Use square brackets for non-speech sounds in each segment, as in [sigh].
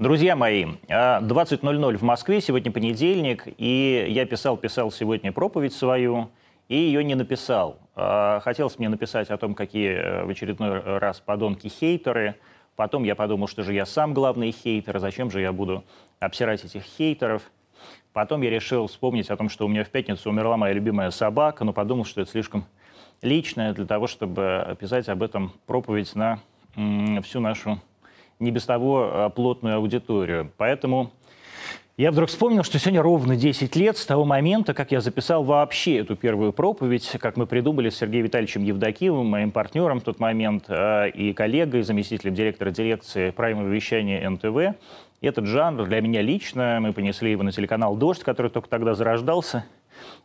Друзья мои, 20.00 в Москве, сегодня понедельник, и я писал-писал сегодня проповедь свою, и ее не написал. А, хотелось мне написать о том, какие э, в очередной раз подонки-хейтеры. Потом я подумал, что же я сам главный хейтер, зачем же я буду обсирать этих хейтеров. Потом я решил вспомнить о том, что у меня в пятницу умерла моя любимая собака, но подумал, что это слишком личное для того, чтобы писать об этом проповедь на всю нашу не без того а, плотную аудиторию. Поэтому я вдруг вспомнил, что сегодня ровно 10 лет с того момента, как я записал вообще эту первую проповедь, как мы придумали с Сергеем Витальевичем Евдокимовым, моим партнером в тот момент, а, и коллегой, заместителем директора дирекции правильного вещания НТВ. Этот жанр для меня лично, мы понесли его на телеканал «Дождь», который только тогда зарождался,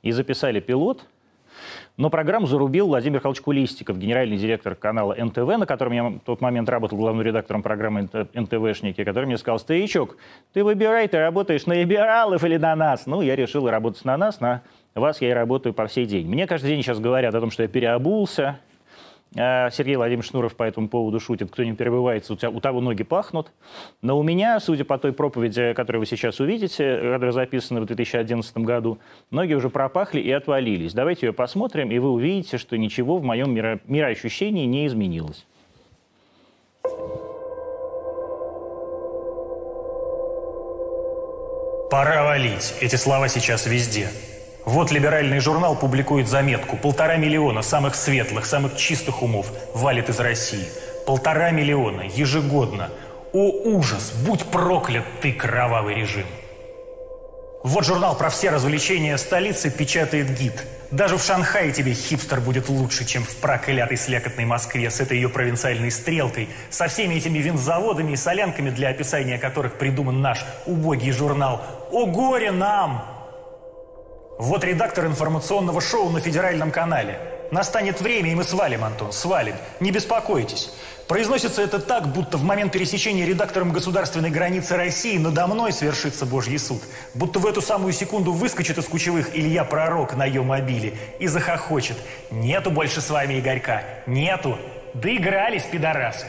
и записали пилот – но программу зарубил Владимир Михайлович Кулистиков, генеральный директор канала НТВ, на котором я в тот момент работал главным редактором программы НТВшники, который мне сказал, старичок, ты выбирай, ты работаешь на либералов или на нас. Ну, я решил работать на нас, на вас я и работаю по сей день. Мне каждый день сейчас говорят о том, что я переобулся, Сергей Владимирович Шнуров по этому поводу шутит, кто не перебывается, у, тебя, у того ноги пахнут. Но у меня, судя по той проповеди, которую вы сейчас увидите, которая записана в 2011 году, ноги уже пропахли и отвалились. Давайте ее посмотрим, и вы увидите, что ничего в моем миро мироощущении не изменилось. Пора валить. Эти слова сейчас везде. Вот либеральный журнал публикует заметку. Полтора миллиона самых светлых, самых чистых умов валит из России. Полтора миллиона ежегодно. О ужас! Будь проклят ты, кровавый режим! Вот журнал про все развлечения столицы печатает гид. Даже в Шанхае тебе хипстер будет лучше, чем в проклятой слякотной Москве с этой ее провинциальной стрелкой, со всеми этими винзаводами и солянками, для описания которых придуман наш убогий журнал. О горе нам! Вот редактор информационного шоу на федеральном канале. Настанет время, и мы свалим, Антон, свалим. Не беспокойтесь. Произносится это так, будто в момент пересечения редактором государственной границы России надо мной свершится Божий суд. Будто в эту самую секунду выскочит из кучевых Илья Пророк на ее мобиле и захохочет. Нету больше с вами Игорька. Нету. Доигрались, пидорасы.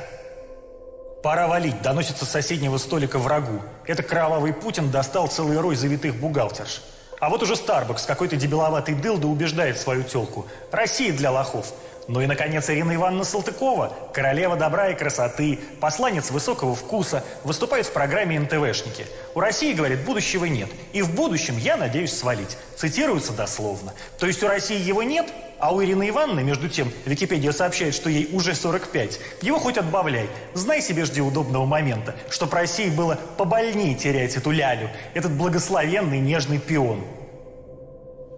Пора валить, доносится с соседнего столика врагу. Это кровавый Путин достал целый рой завитых бухгалтерш. А вот уже Старбакс, какой-то дебиловатый дылда убеждает свою телку. Россия для лохов. Ну и, наконец, Ирина Ивановна Салтыкова, королева добра и красоты, посланец высокого вкуса, выступает в программе НТВшники. У России, говорит, будущего нет. И в будущем я надеюсь свалить. Цитируется дословно. То есть у России его нет, а у Ирины Ивановны, между тем, Википедия сообщает, что ей уже 45. Его хоть отбавляй. Знай себе, жди удобного момента, чтоб России было побольнее терять эту лялю, этот благословенный нежный пион.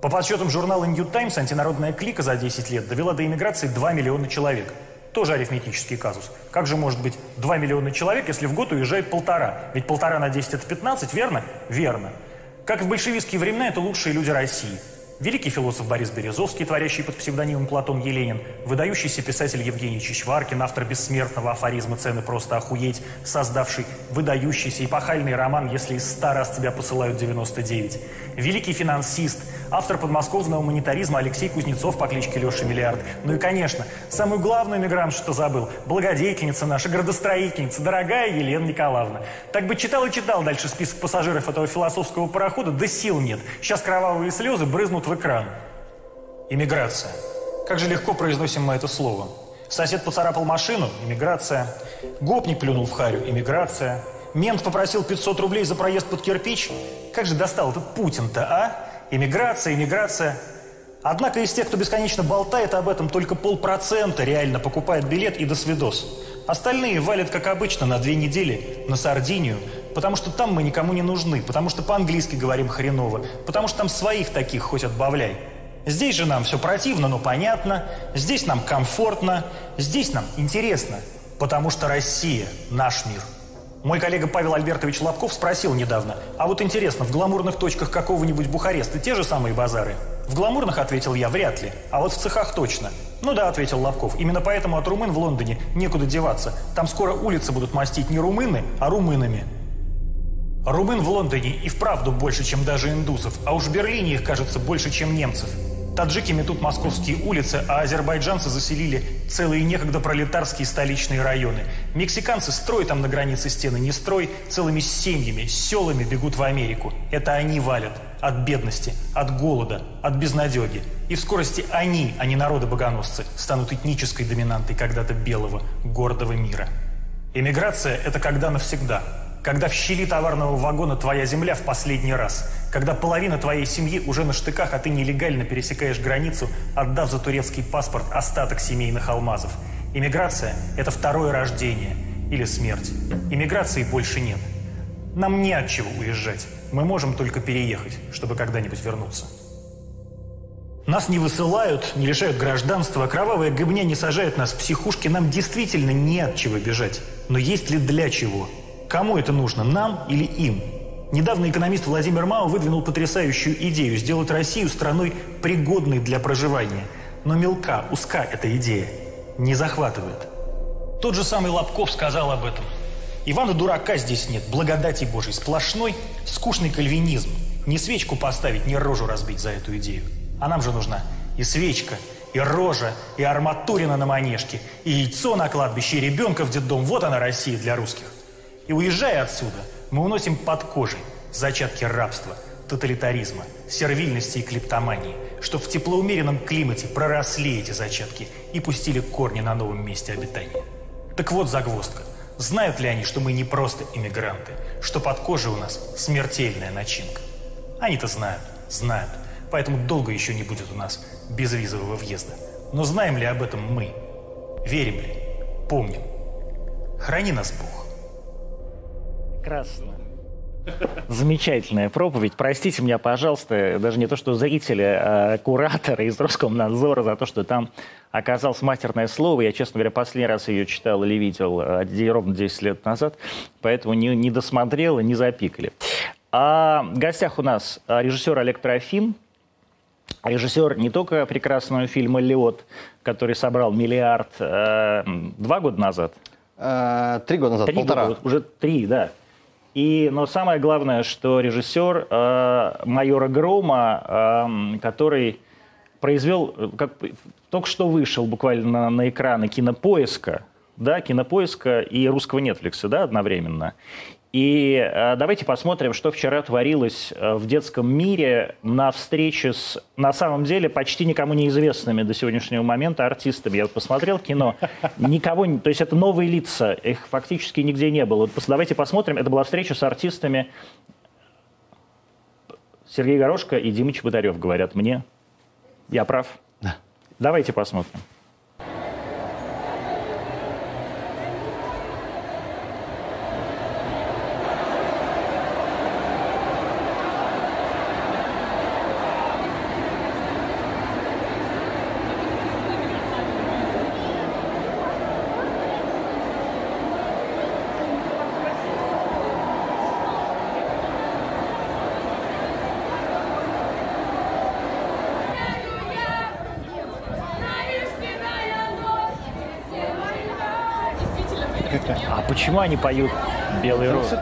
По подсчетам журнала New Times, антинародная клика за 10 лет довела до иммиграции 2 миллиона человек. Тоже арифметический казус. Как же может быть 2 миллиона человек, если в год уезжает полтора? Ведь полтора на 10 это 15, верно? Верно. Как в большевистские времена, это лучшие люди России – Великий философ Борис Березовский, творящий под псевдонимом Платон Еленин, выдающийся писатель Евгений Чичваркин, автор бессмертного афоризма «Цены просто охуеть», создавший выдающийся эпохальный роман «Если из ста раз тебя посылают 99», великий финансист, автор подмосковного монетаризма Алексей Кузнецов по кличке Леша Миллиард. Ну и, конечно, самую главную мигрант, что забыл, благодетельница наша, градостроительница, дорогая Елена Николаевна. Так бы читал и читал дальше список пассажиров этого философского парохода, да сил нет. Сейчас кровавые слезы брызнут в экран. Иммиграция. Как же легко произносим мы это слово. Сосед поцарапал машину – иммиграция. Гопник плюнул в харю – иммиграция. Мент попросил 500 рублей за проезд под кирпич. Как же достал этот Путин-то, а? Иммиграция, иммиграция. Однако из тех, кто бесконечно болтает об этом, только полпроцента реально покупает билет и до свидос. Остальные валят, как обычно, на две недели на Сардинию, потому что там мы никому не нужны, потому что по-английски говорим хреново, потому что там своих таких хоть отбавляй. Здесь же нам все противно, но понятно, здесь нам комфортно, здесь нам интересно, потому что Россия – наш мир. Мой коллега Павел Альбертович Лобков спросил недавно, а вот интересно, в гламурных точках какого-нибудь Бухареста те же самые базары? В гламурных, ответил я, вряд ли, а вот в цехах точно. Ну да, ответил Лобков, именно поэтому от румын в Лондоне некуда деваться. Там скоро улицы будут мастить не румыны, а румынами. Румын в Лондоне и вправду больше, чем даже индусов, а уж в Берлине их, кажется, больше, чем немцев. Таджики метут московские улицы, а азербайджанцы заселили целые некогда пролетарские столичные районы. Мексиканцы строят там на границе стены, не строй, целыми семьями, селами бегут в Америку. Это они валят от бедности, от голода, от безнадеги. И в скорости они, а не народы-богоносцы, станут этнической доминантой когда-то белого, гордого мира. Эмиграция – это когда навсегда – когда в щели товарного вагона твоя земля в последний раз. Когда половина твоей семьи уже на штыках, а ты нелегально пересекаешь границу, отдав за турецкий паспорт остаток семейных алмазов. Иммиграция – это второе рождение или смерть. Иммиграции больше нет. Нам не от чего уезжать. Мы можем только переехать, чтобы когда-нибудь вернуться. Нас не высылают, не лишают гражданства, кровавая гыбня не сажает нас в психушки. Нам действительно не от чего бежать. Но есть ли для чего? Кому это нужно, нам или им? Недавно экономист Владимир Мао выдвинул потрясающую идею сделать Россию страной, пригодной для проживания. Но мелка, узка эта идея, не захватывает. Тот же самый Лобков сказал об этом. Ивана Дурака здесь нет, благодати Божьей, сплошной скучный кальвинизм. Не свечку поставить, не рожу разбить за эту идею. А нам же нужна и свечка, и рожа, и арматурина на манежке, и яйцо на кладбище, и ребенка в детдом. Вот она Россия для русских. И уезжая отсюда, мы уносим под кожей зачатки рабства, тоталитаризма, сервильности и клептомании, что в теплоумеренном климате проросли эти зачатки и пустили корни на новом месте обитания. Так вот загвоздка. Знают ли они, что мы не просто иммигранты, что под кожей у нас смертельная начинка? Они-то знают, знают. Поэтому долго еще не будет у нас безвизового въезда. Но знаем ли об этом мы? Верим ли? Помним? Храни нас Бог. Прекрасно. Замечательная проповедь. Простите меня, пожалуйста, даже не то, что зрители, а кураторы из Роскомнадзора за то, что там оказалось матерное слово. Я, честно говоря, последний раз ее читал или видел а, ровно 10 лет назад, поэтому не, не досмотрел и не запикали. А в гостях у нас режиссер Олег Трофим, режиссер не только прекрасного фильма «Лед», который собрал миллиард э, два года назад. Э, три года назад, три полтора. Года, уже три, да. И, но самое главное, что режиссер э, майора Грома, э, который произвел, как, только что вышел буквально на, на экраны кинопоиска, да, кинопоиска и русского Netflix, да, одновременно. И э, давайте посмотрим, что вчера творилось э, в детском мире на встрече с, на самом деле, почти никому неизвестными до сегодняшнего момента артистами. Я вот посмотрел кино, [laughs] никого, то есть это новые лица, их фактически нигде не было. Вот давайте посмотрим, это была встреча с артистами Сергей Горошко и Димыч Бодарев, говорят мне. Я прав? Да. Давайте посмотрим. А почему они поют «Белые розы»?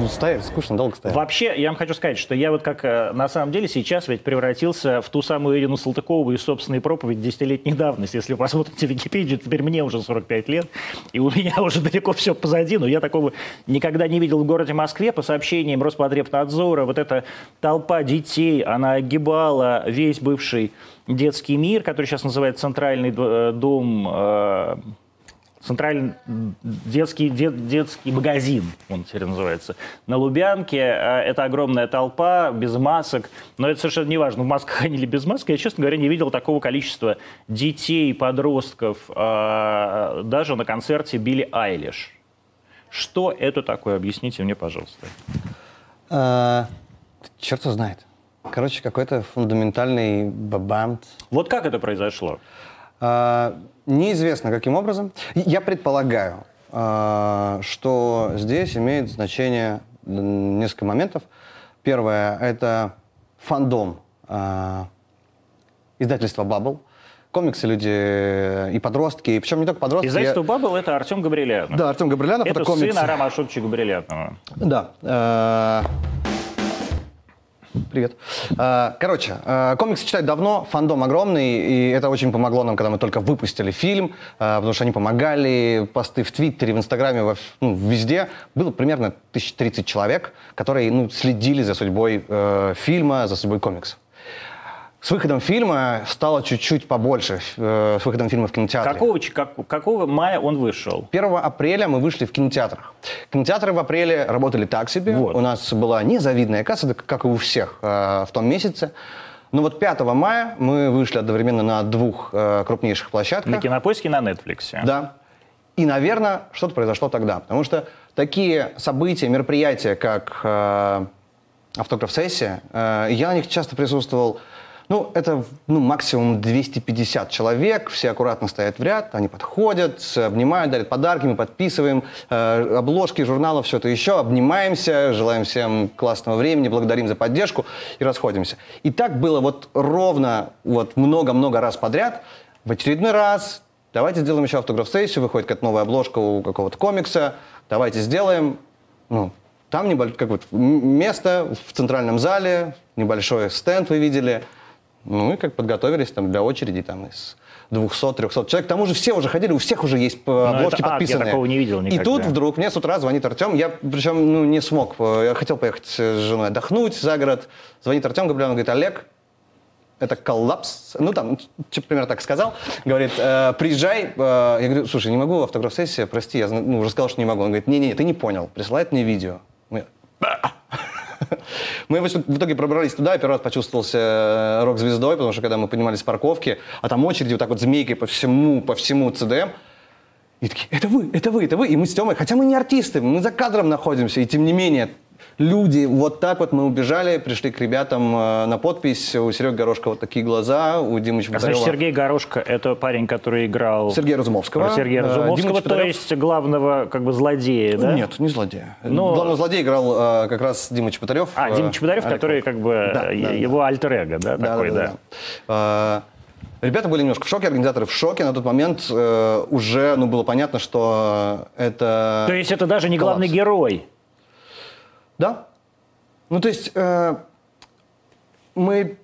Ну, стоять, скучно, долго стоять. Вообще, я вам хочу сказать, что я вот как э, на самом деле сейчас ведь превратился в ту самую Ирину Салтыкову из собственной проповедь десятилетней давности. Если вы посмотрите Википедию, теперь мне уже 45 лет, и у меня [laughs] уже далеко все позади, но я такого никогда не видел в городе Москве. По сообщениям Роспотребнадзора, вот эта толпа детей, она огибала весь бывший детский мир, который сейчас называется Центральный э, дом э, Центральный детский, дет, детский магазин, он теперь называется, на Лубянке. А, это огромная толпа, без масок. Но это совершенно не важно, в масках они или без масок. Я, честно говоря, не видел такого количества детей, подростков, а, даже на концерте Билли Айлиш. Что это такое? Объясните мне, пожалуйста. А, черт его знает. Короче, какой-то фундаментальный бабамт. Вот как это произошло? А, неизвестно, каким образом. Я предполагаю, а, что здесь имеет значение несколько моментов. Первое – это фандом а, издательства «Баббл». Комиксы люди и подростки, причем не только подростки. Издательство «Баббл» — это Артем Габрилянов. Да, Артем Габрилянов — это, это комиксы. сын Арама Ашотовича Габрилянова. Да. Привет. А, короче, а, комиксы читать давно, фандом огромный, и это очень помогло нам, когда мы только выпустили фильм, а, потому что они помогали, посты в Твиттере, в Инстаграме, во, ну, везде. Было примерно 1030 человек, которые ну, следили за судьбой э, фильма, за судьбой комиксов. С выходом фильма стало чуть-чуть побольше, э, с выходом фильма в кинотеатре. Какого, как, какого мая он вышел? 1 апреля мы вышли в кинотеатрах. Кинотеатры в апреле работали так себе. Вот. У нас была незавидная касса, как и у всех э, в том месяце. Но вот 5 мая мы вышли одновременно на двух э, крупнейших площадках. На Кинопоиске и на Netflix. Да. И, наверное, что-то произошло тогда. Потому что такие события, мероприятия, как э, автограф-сессия, э, я на них часто присутствовал ну, это ну, максимум 250 человек, все аккуратно стоят в ряд, они подходят, обнимают, дарят подарки, мы подписываем э, обложки журналов, все это еще, обнимаемся, желаем всем классного времени, благодарим за поддержку и расходимся. И так было вот ровно вот много-много раз подряд. В очередной раз давайте сделаем еще автограф-сессию, выходит какая-то новая обложка у какого-то комикса, давайте сделаем. Ну, там небольшое как вот, место в центральном зале, небольшой стенд вы видели – ну и как подготовились там для очереди там из 200-300 человек. К тому же все уже ходили, у всех уже есть Ну, обложки ад, подписанные. я такого не видел И никогда. тут вдруг мне с утра звонит Артем. Я причем ну, не смог. э, Я хотел поехать с женой отдохнуть за город. Звонит Артем Габриэль, он говорит, Олег, это коллапс. Ну, там, что примерно так сказал. Говорит, «Э, приезжай. Э, я говорю, слушай, не могу автограф-сессия, прости, я ну, уже сказал, что не могу. Он говорит, не-не, ты не понял. Присылает мне видео. Мы- Мы в итоге- в итоге пробрались туда, я первый раз почувствовался э, рок-звездой, потому что когда мы поднимались с парковки, а там очереди вот так вот змейкой по всему, по всему ЦДМ, и такие, это вы, это вы, это вы. И мы с Тёмой, хотя мы не артисты, мы за кадром находимся, и тем не менее, люди, вот так вот мы убежали, пришли к ребятам э, на подпись, у Сереги Горошка вот такие глаза, у Димы А значит, Сергей Горошко – это парень, который играл Сергея Разумовского. Сергея э, Разумовского, то Чеботарев- есть главного как бы злодея, да? Нет, не злодея. Но- Главного злодея играл э, как раз Дима Чеботарев. А, Дима Чеботарев, Олег который как бы Да, да, э, да. его альтер-эго, да, такой, да. А, Ребята были немножко в шоке, организаторы в шоке. На тот момент э, уже ну, было понятно, что это... То есть это даже не главный герой. Да. Ну, то есть э, мы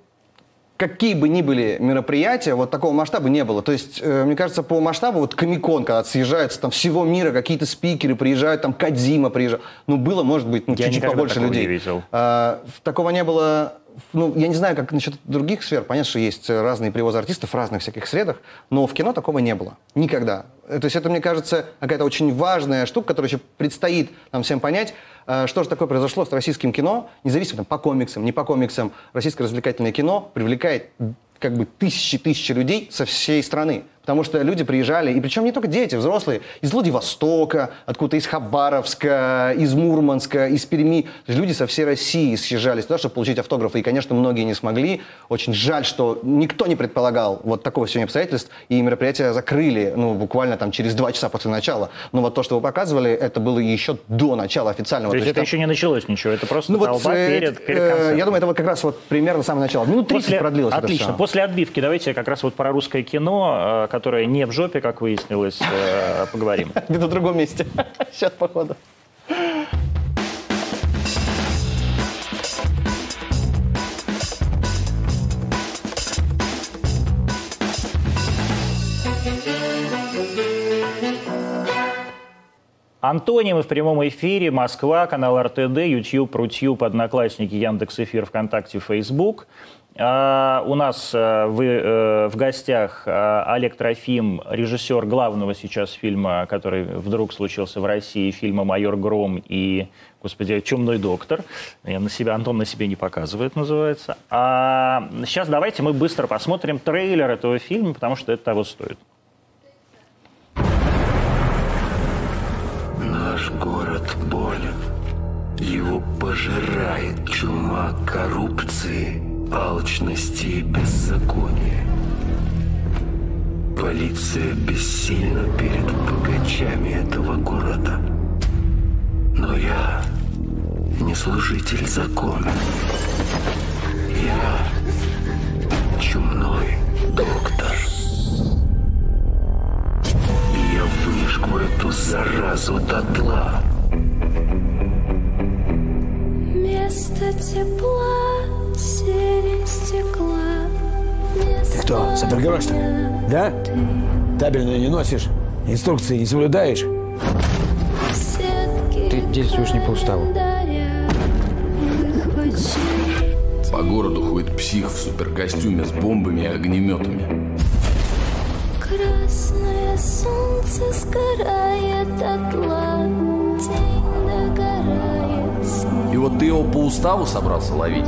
какие бы ни были мероприятия, вот такого масштаба не было. То есть, э, мне кажется, по масштабу, вот Комикон, когда съезжается там всего мира, какие-то спикеры приезжают, там Кадзима приезжал, ну, было, может быть, ну, чуть-чуть побольше людей. не видел. В- такого не было, ну, я не знаю, как насчет других сфер, понятно, что есть разные привозы артистов в разных всяких средах, но в кино такого не было. Никогда. То есть это, мне кажется, какая-то очень важная штука, которая еще предстоит нам всем понять, э, что же такое произошло с российским кино, независимо там, по комиксам, не по комиксам. Российское развлекательное кино привлекает как бы тысячи-тысячи людей со всей страны. Потому что люди приезжали, и причем не только дети, взрослые, из Владивостока, откуда-то из Хабаровска, из Мурманска, из Перми. То есть люди со всей России съезжались туда, чтобы получить автографы. И, конечно, многие не смогли. Очень жаль, что никто не предполагал вот такого сегодня обстоятельств, и мероприятие закрыли, ну, буквально там через два часа после начала. Но вот то, что вы показывали, это было еще до начала официального. То есть это там- еще не началось ничего, это просто ну вот, э, перед, перед э, концертом. я думаю, это вот как раз вот примерно самое начало. Минут 30 После- продлилось Отлично. После отбивки давайте как раз вот про русское кино, которое не в жопе, как выяснилось, э, поговорим. [laughs] Где-то в другом месте. [laughs] Сейчас, походу. Антонимы в прямом эфире. Москва, канал РТД, YouTube, Рутюб, Одноклассники, Яндекс Эфир, ВКонтакте, Фейсбук. А, у нас э, вы, э, в гостях э, Олег Трофим, режиссер главного сейчас фильма, который вдруг случился в России, фильма «Майор Гром» и, господи, «Чумной доктор». Я на себя, Антон на себе не показывает, называется. А сейчас давайте мы быстро посмотрим трейлер этого фильма, потому что это того стоит. Наш город болен. Его пожирает чума коррупции, алчности и беззакония. Полиция бессильна перед богачами этого города. Но я не служитель закона. Я чумной доктор. И я выжгу эту заразу дотла. Место тепла. Ты кто, супергерой, что ли? Да? Табельное не носишь? Инструкции не соблюдаешь? Ты действуешь не по уставу. По городу ходит псих в суперкостюме с бомбами и огнеметами. Красное солнце сгорает день догорает, И вот ты его по уставу собрался ловить?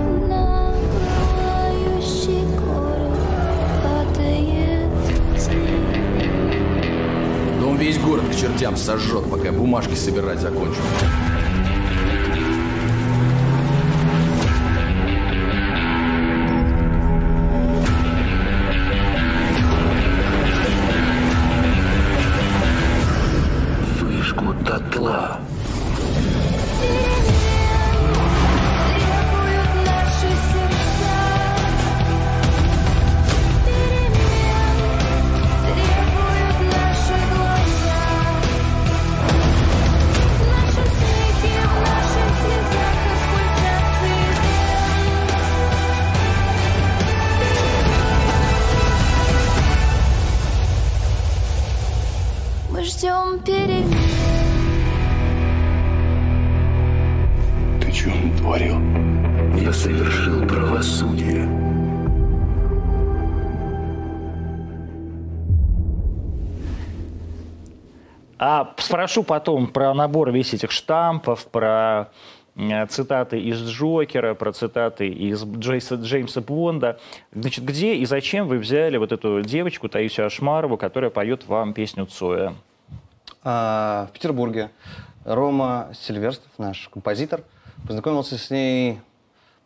Весь город к чертям сожжет, пока бумажки собирать закончу. А спрошу потом про набор весь этих штампов, про цитаты из Джокера, про цитаты из Джейса, Джеймса Бонда. Значит, где и зачем вы взяли вот эту девочку Таисию Ашмарову, которая поет вам песню Цоя? А, в Петербурге Рома Сильверстов, наш композитор, познакомился с ней,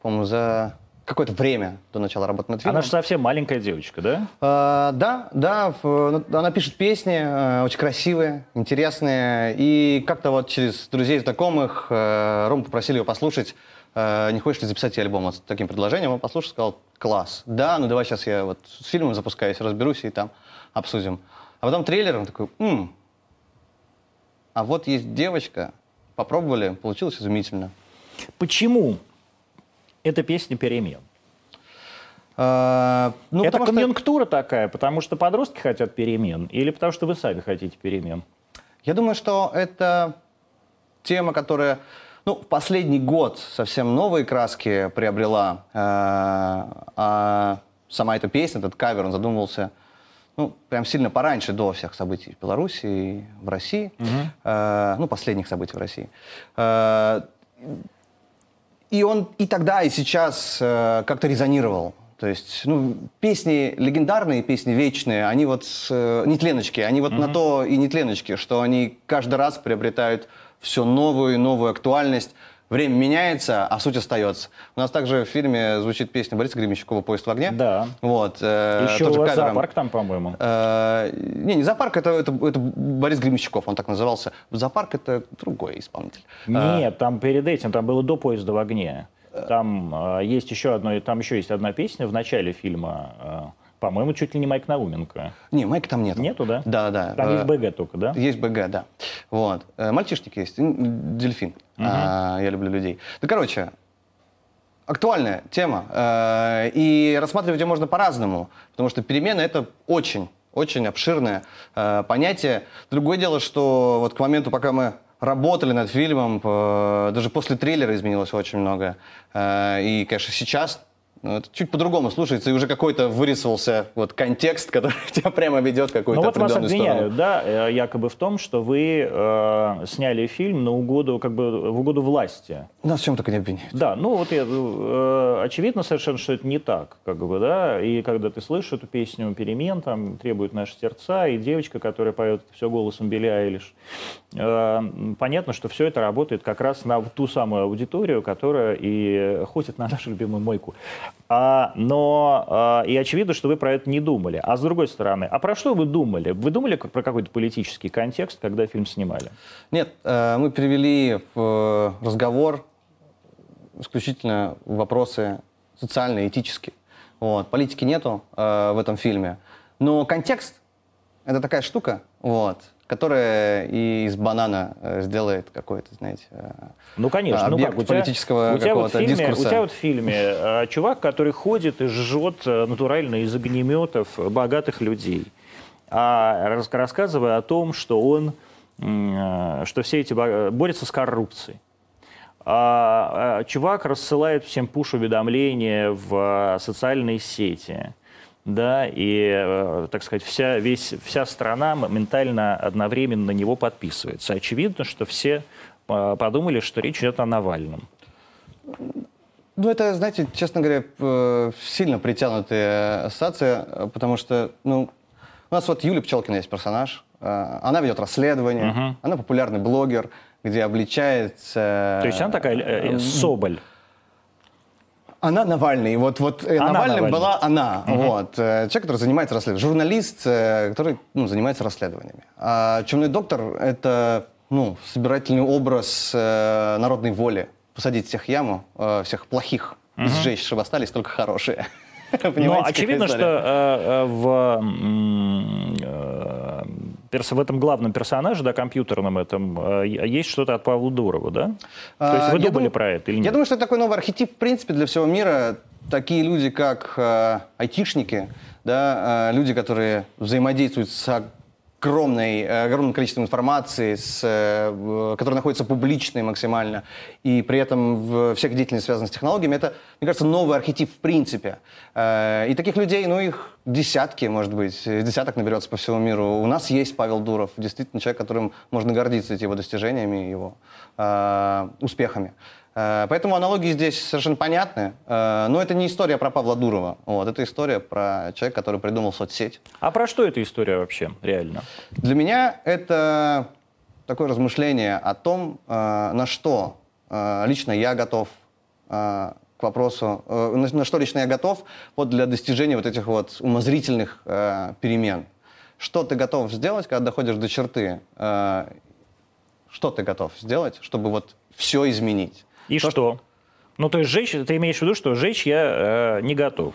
по-моему, за какое-то время до начала работы над фильмом. Она же совсем маленькая девочка, да? А, да, да, в- ну, она пишет песни, э, очень красивые, интересные. И как-то вот через друзей, знакомых э, Рому попросили его послушать. э, не хочешь ли записать ей альбом? Вот с таким предложением он послушал, сказал, класс. Да, ну давай сейчас я вот с фильмом запускаюсь, разберусь и там обсудим. А потом трейлер, он такой, «М, а вот есть девочка, попробовали, получилось изумительно. Почему эта песня перемен? А, ну, это потому что- конъюнктура такая, потому что подростки хотят перемен, или потому что вы сами хотите перемен? Я думаю, что это тема, которая ну, в последний год совсем новые краски приобрела. э, а сама эта песня, этот кавер, он задумывался ну, прям сильно пораньше, до всех событий в Беларуси и в России. Э, ну, последних событий в России. И он и тогда, и сейчас э, как-то резонировал. То есть, ну, песни легендарные, песни вечные, они вот э, нетленочки, они вот на то и нетленочки, что они каждый раз приобретают все новую и новую актуальность. Время меняется, а суть остается. У нас также в фильме звучит песня Бориса Гремищукова «Поезд в огне». Да. Вот. э, Еще у вас зоопарк там, по-моему. Э, не, не зоопарк, это, это, это Борис Гремищуков, он так назывался. Зоопарк это другой исполнитель. Э, Нет, там перед этим, там было до поезда в огне. Там э, есть еще одно, там еще есть одна песня в начале фильма, э, по-моему, чуть ли не Майк Науменко. Не, Майка там нет. Нету, да? Да, да. Там Э, есть БГ только, да? Есть БГ, да. Вот. Э, Мальчишник есть, дельфин. А, я люблю людей. Да, короче, актуальная тема. Э, И рассматривать ее можно по-разному, потому что перемена — это очень, очень обширное э, понятие. Другое дело, что вот к моменту, пока мы работали над фильмом, э, даже после трейлера изменилось очень многое. Э, И, конечно, сейчас ну, это чуть по-другому слушается, и уже какой-то вырисовался вот контекст, [laughs] который тебя прямо ведет какую-то Ну вот вас обвиняют, сторону. да, э, якобы в том, что вы э, сняли фильм на угоду, как бы, в угоду власти. Нас в чем только не обвиняют. Да, ну вот я, э, очевидно совершенно, что это не так, как бы, да, и когда ты слышишь эту песню «Перемен», там требуют наши сердца, и девочка, которая поет все голосом Билли Айлиш, э, понятно, что все это работает как раз на ту самую аудиторию, которая и ходит на нашу любимую мойку. А, но а, и очевидно, что вы про это не думали. А с другой стороны, а про что вы думали? Вы думали про какой-то политический контекст, когда фильм снимали? Нет, э, мы привели в э, разговор исключительно вопросы социальные, этические. Вот. Политики нету э, в этом фильме. Но контекст — это такая штука, вот, которая и из банана э, сделает какой-то, знаете, э, Ну, конечно. ну объект как, у тебя- политического у тебя вот фильме, дискурса. У тебя вот в фильме э, чувак, который ходит и жжет натурально из огнеметов богатых людей, а рас- рассказывая о том, что он, что все эти бо- борются с коррупцией. А, а, чувак рассылает всем пуш-уведомления в э, социальные сети. Да, и, э, так сказать, вся, весь, вся страна моментально одновременно на него подписывается. Очевидно, что все э, подумали, что речь идет о Навальном. Ну, это, знаете, честно говоря, э, сильно притянутая ассоциация, э, потому что, ну, у нас вот Юлия Пчелкина есть персонаж, она ведет расследование, она популярный блогер, где обличается... То есть она такая э, э, Соболь. Она Навальный. Вот, вот э, Она Навальным Навальный. была она. Вот. э, Человек, который занимается расследованием. Журналист, э, который ну, занимается расследованиями. А чумной доктор — это ну, собирательный образ э, народной воли. Посадить всех в яму, э, всех плохих, и сжечь, чтобы остались только хорошие. [laughs] Но Понимаете, очевидно, какая что э, в, перс- в этом главном персонаже, да, компьютерном этом, э, есть что-то от Павла Дурова, да? То есть А, вы я думали про это или Я нет? думаю, что это такой новый архетип, в принципе, для всего мира. Такие люди, как э, айтишники, да, э, люди, которые взаимодействуют с огромной, огромным количеством информации, с, э, которая находится публичной максимально, и при этом в всех деятельность связана с технологиями, это, мне кажется, новый архетип в принципе. Э, И таких людей, ну, их десятки, может быть, десяток наберется по всему миру. У нас есть Павел Дуров, действительно человек, которым можно гордиться его достижениями, его э, успехами. Э, Поэтому аналогии здесь совершенно понятны. Э, Но это не история про Павла Дурова. Вот, это история про человека, который придумал соцсеть. А про что эта история вообще, реально? Для меня это такое размышление о том, э, на что лично я готов к вопросу, на, что лично я готов вот для достижения вот этих вот умозрительных перемен. Что ты готов сделать, когда доходишь до черты? Что ты готов сделать, чтобы вот все изменить? И То, что? Ну, то есть жечь, ты имеешь в виду, что жечь я э, не готов.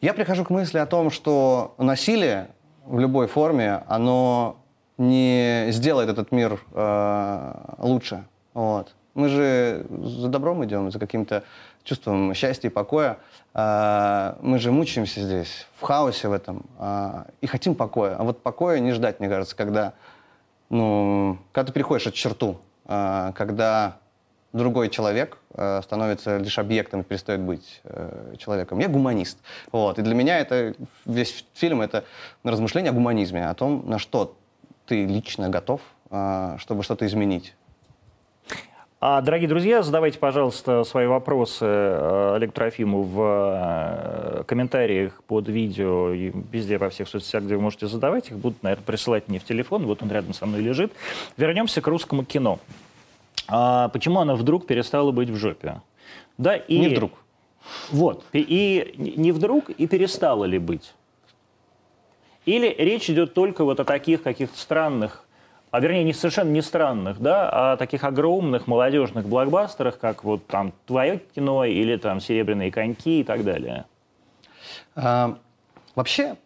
Я прихожу к мысли о том, что насилие в любой форме, оно не сделает этот мир э, лучше. Вот. Мы же за добром идем, за каким-то чувством счастья и покоя. Э, мы же мучаемся здесь, в хаосе в этом, э, и хотим покоя. А вот покоя не ждать, мне кажется, когда, ну, когда ты переходишь эту черту, э, когда другой человек э, становится лишь объектом и перестает быть э, человеком. Я гуманист. Вот. И для меня это весь фильм это размышление о гуманизме, о том, на что ты лично готов, э, чтобы что-то изменить. А, дорогие друзья, задавайте, пожалуйста, свои вопросы э, Олегу Трофиму в э, комментариях под видео и везде во всех соцсетях, где вы можете задавать их. Будут, наверное, присылать мне в телефон. Вот он рядом со мной лежит. Вернемся к русскому кино. А почему оно вдруг перестало быть в жопе? Да, и... Не вдруг. Вот. И- не вдруг, и перестало ли быть? Или речь идет только вот о таких каких-то странных, а вернее, не совершенно не странных, да, а о таких огромных молодежных блокбастерах, как вот там «Твое кино» или там «Серебряные коньки» и так далее. А, вообще,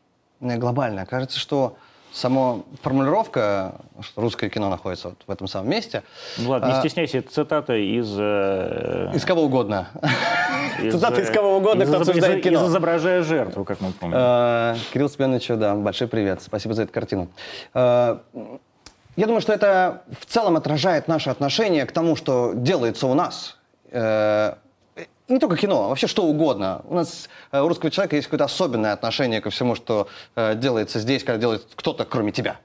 мне глобально кажется, что сама формулировка, что русское кино находится вот в этом самом месте, Ну ладно, не а, стесняйся, это цитата из... э, из кого угодно. из, Цитата из кого угодно, из кто обсуждает из- кино. Из «Изображая жертву», как мы помним. Э, Кирилл Спеновичу, да, большой привет. Спасибо за эту картину. Э, Я думаю, что это в целом отражает наше отношение к тому, что делается у нас. Э, Не только кино, а вообще что угодно. У нас э, у русского человека есть какое-то особенное отношение ко всему, что э, делается здесь, когда делает кто-то, кроме тебя.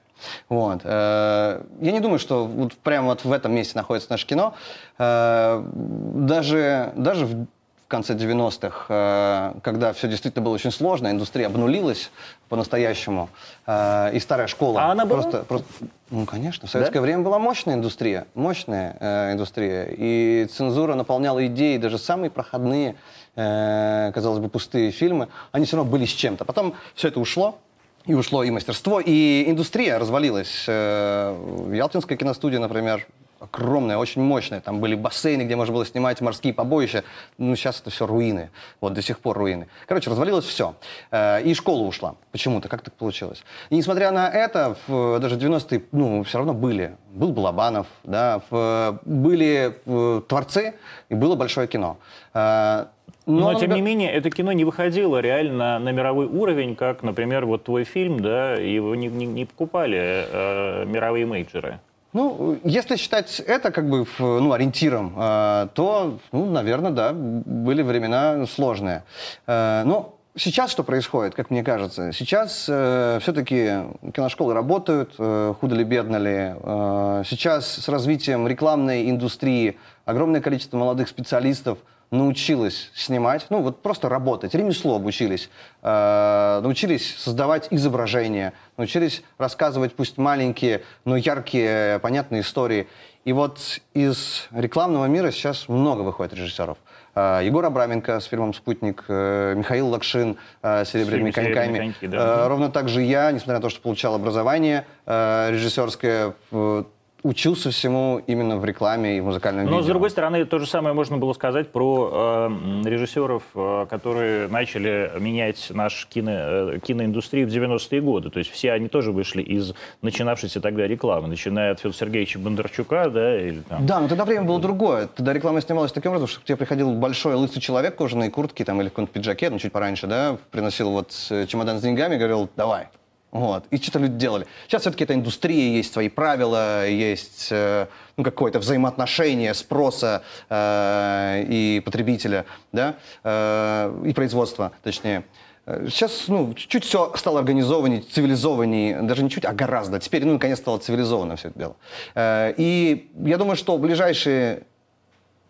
Вот. Э, Я не думаю, что вот прямо вот в этом месте находится наше кино. Э, Даже, даже в в конце 90-х, э, когда все действительно было очень сложно, индустрия обнулилась по-настоящему, э, и старая школа... А она была? просто, просто- Ну, конечно. В советское время была мощная индустрия, мощная э, индустрия. И цензура наполняла идеи, даже самые проходные, казалось бы, пустые фильмы, они все равно были с чем-то. Потом все это ушло, и ушло и мастерство, и индустрия развалилась. Ялтинская киностудия, например, огромная, очень мощная. Там были бассейны, где можно было снимать морские побоища. Ну, сейчас это все руины. Вот до сих пор руины. Короче, развалилось все. И школа ушла. Почему-то, как так получилось. И несмотря на это, в, даже в 90-е, ну, все равно были. Был Балабанов, да, в- были э, творцы, и было большое кино. Э, Но, оно тем не менее, это кино не выходило реально на мировой уровень, как, например, вот твой фильм, да, его не, не- не покупали э, мировые мейджеры. Ну, если считать это как бы ну, ориентиром, э, то, ну, наверное, да, были времена сложные. Э, но сейчас что происходит, как мне кажется? Сейчас все-таки киношколы работают, э, худо ли, бедно ли. Э, сейчас с развитием рекламной индустрии огромное количество молодых специалистов научилось снимать, ну вот просто работать, ремесло обучились, э, научились создавать изображения, научились рассказывать пусть маленькие, но яркие, понятные истории. И вот из рекламного мира сейчас много выходит режиссеров. Э, Егор Абраменко с фильмом «Спутник», э, Михаил Лакшин э, с «Серебряными фильмом «Серебряные коньками». коньки», да. Э, Ровно так же я, несмотря на то, что получал образование э, режиссерское, э, учился всему именно в рекламе и в музыкальном Но, видео. с другой стороны, то же самое можно было сказать про э, режиссеров, э, которые начали менять нашу кино, э, киноиндустрию в 90-е годы. То есть все они тоже вышли из начинавшейся тогда рекламы, начиная от Федора Сергеевича Бондарчука, да, или там... Да, но тогда время было другое. Тогда реклама снималась таким образом, что к тебе приходил большой лысый человек в кожаной куртке там, или в каком-то пиджаке, ну, чуть пораньше, да, приносил вот э, чемодан с деньгами и говорил, давай. Вот. И что-то люди делали. Сейчас все-таки это индустрия, есть свои правила, есть э, ну, какое-то взаимоотношение спроса э, и потребителя, да, э, и производства, точнее. Э, Сейчас, ну, чуть-чуть все стало организованнее, цивилизованнее, даже не чуть, а гораздо. Теперь, ну, наконец, стало цивилизованно все это дело. Э, И я думаю, что в ближайшие,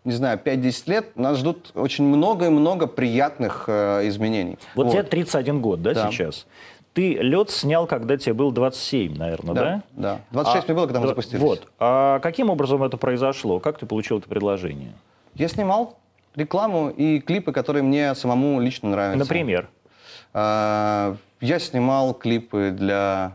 не знаю, 5-10 лет нас ждут очень много и много приятных э, изменений. Вот, тебе 31 год, да, Да. сейчас? Ты «Лед» снял, когда тебе было 27, наверное, да? Да, да. 26 мне было, когда мы запустились. Вот. А каким образом это произошло? Как ты получил это предложение? Я снимал рекламу и клипы, которые мне самому лично нравятся. Например? А, Я снимал клипы для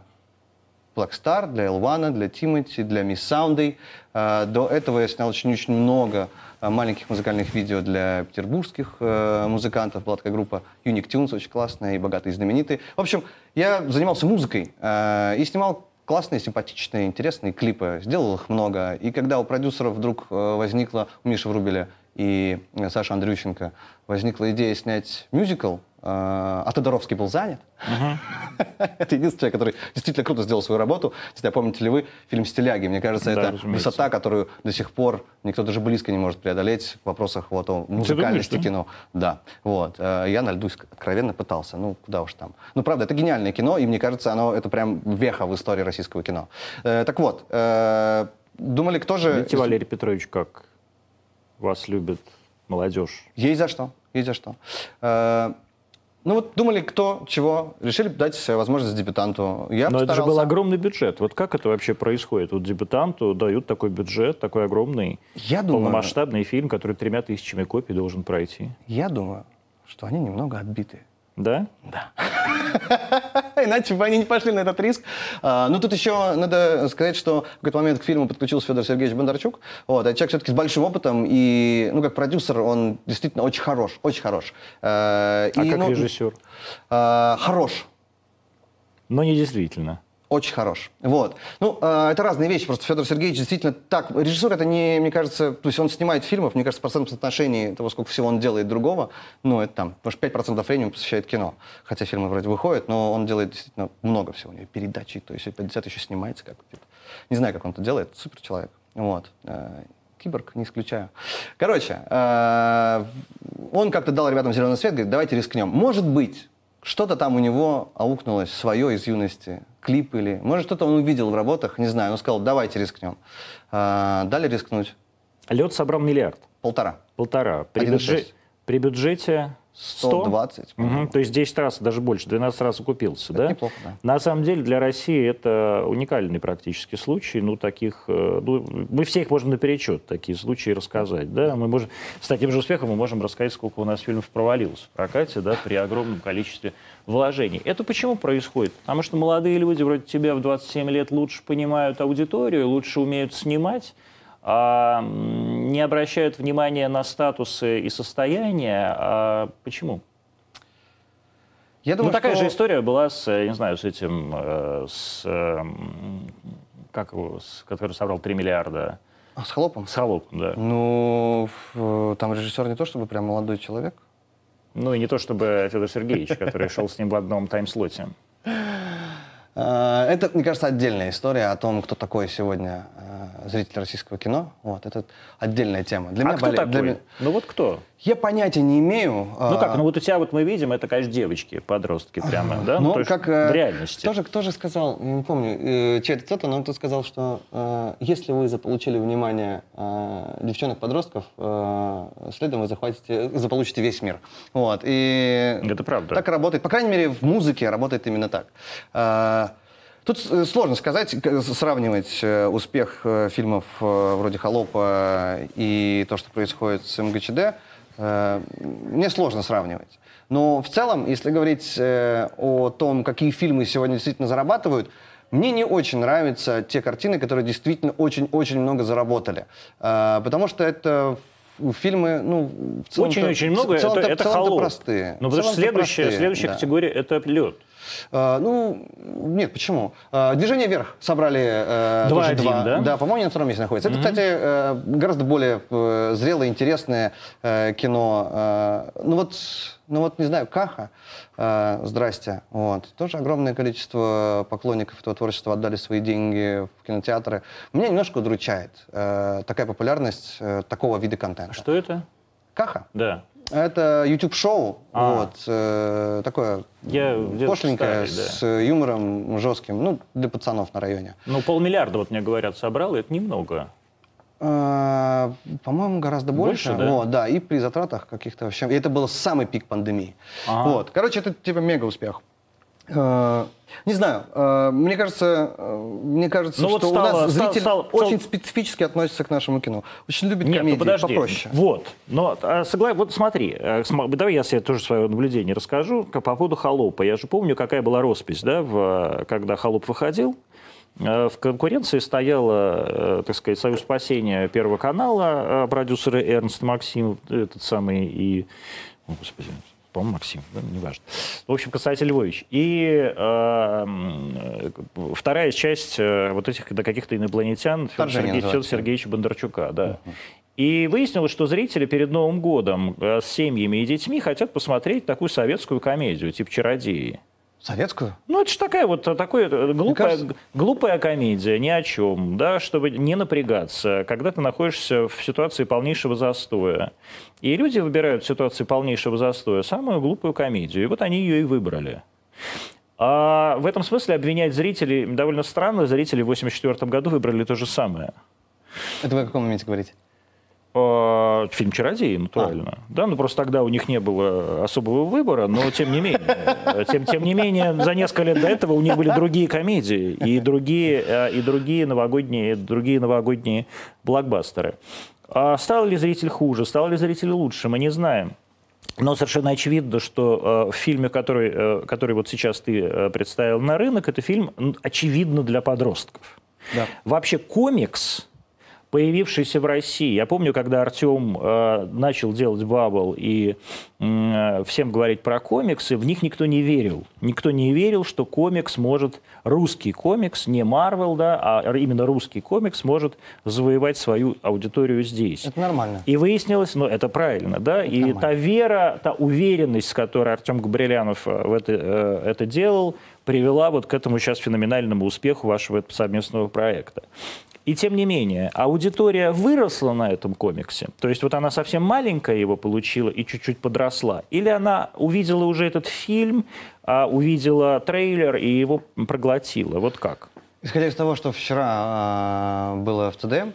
Blackstar, для Элвана, для Тимати, для Мисс Саундей. А, До этого я снял очень-очень много а, маленьких музыкальных видео для петербургских э, музыкантов. Была такая группа Unique Tunes, очень классная и богатая, и знаменитая. В общем, я занимался музыкой э, и снимал классные, симпатичные, интересные клипы. Сделал их много. И когда у продюсеров вдруг э, возникла, у Миши Врубеля и Саши Андрющенко, возникла идея снять мюзикл, э, а Тодоровский был занят. [laughs] Это единственный человек, который действительно круто сделал свою работу. Не знаю, помните ли вы фильм «Стиляги»? Мне кажется, Да, это разумеется. высота, которую до сих пор никто даже близко не может преодолеть в вопросах вот, о музыкальности думаешь, да? кино. Да, вот. Э, Я на льду откровенно пытался. Ну, куда уж там. Ну, правда, это гениальное кино, и мне кажется, оно это прям веха в истории российского кино. Э, Так вот, думали, кто же... Видите, Валерий Петрович, как вас любит молодежь? Есть за что, есть за что. Э, Ну вот думали, кто чего. Решили дать э, возможность дебютанту. Я Но это же постарался. был огромный бюджет. Вот как это вообще происходит? Вот дебютанту дают такой бюджет, такой огромный, Я думаю, полномасштабный фильм, который тремя тысячами копий должен пройти. я думаю, что они немного отбиты. Да? [laughs] Иначе бы они не пошли на этот риск. А, ну, тут еще надо сказать, что в какой-то момент к фильму подключился Федор Сергеевич Бондарчук. Вот, это человек все-таки с большим опытом, и, ну, как продюсер, он действительно очень хорош, очень хорош. А, А и, как ну, режиссер? а, хорош. Но не действительно. Очень хорош. Вот. Ну, э, это разные вещи. Просто Федор Сергеевич действительно так... Режиссер это не, мне кажется... То есть он снимает фильмов, мне кажется, в процентном соотношении того, сколько всего он делает другого, ну, это там, может, 5% времени он посвящает кино. Хотя фильмы вроде выходят, но он делает действительно много всего. У него передачи, то есть 50 еще снимается как где-то. Не знаю, как он это делает. Супер человек. Вот. Э, Киборг, не исключаю. Короче, э, он как-то дал ребятам зеленый свет, говорит, давайте рискнем. Может быть, что-то там у него аукнулось свое из юности, клип или... Может, что-то он увидел в работах, не знаю. Он сказал, давайте рискнем. А, дали рискнуть. Лед собрал миллиард. Полтора. Полтора. При, 1,6. бюджете, при бюджете 100? 120. Мгм, То есть 10 раз, даже больше, 12 раз окупился, Это да? неплохо, да. На самом деле для России это уникальный практически случай. Ну, таких, э, ну, мы все их можем наперечет, такие случаи рассказать, да? Мы можем, с таким же успехом мы можем рассказать, сколько у нас фильмов провалилось в прокате, да, при огромном количестве вложений. Это почему происходит? Потому что молодые люди вроде тебя в 27 лет лучше понимают аудиторию, лучше умеют снимать, а, не обращают внимания на статусы и состояние. А почему? Я думаю, ну, такая что- же история была с, я не знаю, с этим, э, с, э, как его, с- который собрал 3 миллиарда, А, С холопом? с Холопом, да. Ну, в- там режиссер не то чтобы прям молодой человек. Ну, и не то чтобы Федор Сергеевич, который шел с ним в одном таймслоте. А, Это, мне кажется, отдельная история о том, кто такой сегодня зритель российского кино. Вот, это отдельная тема. Для А меня кто боле- для такой? меня- Ну, вот кто? Я понятия не имею. Ну а, как, ну вот у тебя вот мы видим, это, конечно, девочки, подростки прямо, [laughs] да? Ну, то есть как э, в реальности. Кто же, кто же сказал, не помню, э, чей это цитата, но кто сказал, что э, если вы заполучили внимание э, девчонок-подростков, э, следом вы захватите, заполучите весь мир. Вот. И Это правда. Так работает. По крайней мере, в музыке работает именно так. Э, Тут э, сложно сказать, к- сравнивать э, успех э, фильмов э, вроде «Холопа» и то, что происходит с МГЧД. э, Мне сложно сравнивать. Но в целом, если говорить э, о том, какие фильмы сегодня действительно зарабатывают, мне не очень нравятся те картины, которые действительно очень-очень много заработали. Э, Потому что это фильмы, ну, в целом-то- Очень-очень в много, целом-то- это, в это целом-то холоп. простые. Ну, В потому что следующая, простые, следующая да. категория – это лед. Э, ну, нет, почему? Э, Движение вверх собрали э, тоже 2-1, два. да? Да, по-моему, на втором месте находятся. Это, кстати, э, гораздо более э, зрелое, интересное э, кино. Э, Ну вот, ну вот, не знаю, Каха, э, здрасте, вот, тоже огромное количество поклонников этого творчества отдали свои деньги в кинотеатры. Меня немножко удручает э, такая популярность э, такого вида контента. Что это? Каха? Да. Это YouTube-шоу, А. вот, э, такое Я пошленькое, старый, да. с юмором жестким, ну, для пацанов на районе. Ну, полмиллиарда, вот мне говорят, собрал, и это немного. Э, По-моему, гораздо больше. Больше, да? Вот, да, и при затратах каких-то вообще. И это был самый пик пандемии. Ага. Вот. Короче, это типа мега успех. Э, Не знаю, э, мне кажется, э, мне кажется, Ну вот что у стало- нас стал- зритель стал- очень стал- специфически относится к нашему кино. Очень любит Нет, комедии ну подожди. попроще. Вот. Но а, согла- вот смотри, см- давай я себе тоже свое наблюдение расскажу по поводу «Холопа». Я же помню, какая была роспись, да, в, когда «Холоп» выходил. В конкуренции стояла, так сказать, «Союз спасения» Первого канала, э, продюсеры Эрнст Максим, этот самый, и... О, Господи, по-моему, Максим, да, неважно. В общем, Константин Львович. И э, вторая часть э, вот этих да, каких-то инопланетян Федора Сергеевича, Федора. Сергеевича Бондарчука, да. И выяснилось, что зрители перед Новым годом э, с семьями и детьми хотят посмотреть такую советскую комедию, типа «Чародеи». Советскую? Ну, это же такая вот э, глупая, кажется- глупая комедия, ни о чем, да, чтобы не напрягаться, когда ты находишься в ситуации полнейшего застоя. И люди выбирают в ситуации полнейшего застоя самую глупую комедию. И вот они ее и выбрали. А в этом смысле обвинять зрителей довольно странно. Зрители в 1984 году выбрали то же самое. Это вы о каком моменте говорите? А, Фильм «Чародеи», натурально. Да, ну просто тогда у них не было особого выбора, но тем не менее. Тем, тем не менее, за несколько лет до этого у них были другие комедии и другие, э, и другие, новогодние, другие новогодние блокбастеры. А стал ли зритель хуже, стал ли зритель лучше, мы не знаем. Но совершенно очевидно, что э, в фильме, который, э, который вот сейчас ты э, представил на рынок, это фильм, очевидно, для подростков. Да. Вообще комикс, появившийся в России. Я помню, когда Артем э, начал делать Бабл и э, всем говорить про комиксы, в них никто не верил. Никто не верил, что комикс может, русский комикс, не Марвел, да, а именно русский комикс может завоевать свою аудиторию здесь. Это нормально. И выяснилось, ну это правильно, да, и нормально. та вера, та уверенность, с которой Артем Габрилянов э, в это, э, это делал, привела вот к этому сейчас феноменальному успеху вашего совместного проекта. И тем не менее, аудитория выросла на этом комиксе, то есть вот она совсем маленькая его получила и чуть-чуть подросла, или она увидела уже этот фильм, а, увидела трейлер и его проглотила, вот как? Исходя из того, что вчера а, было в ЦДМ,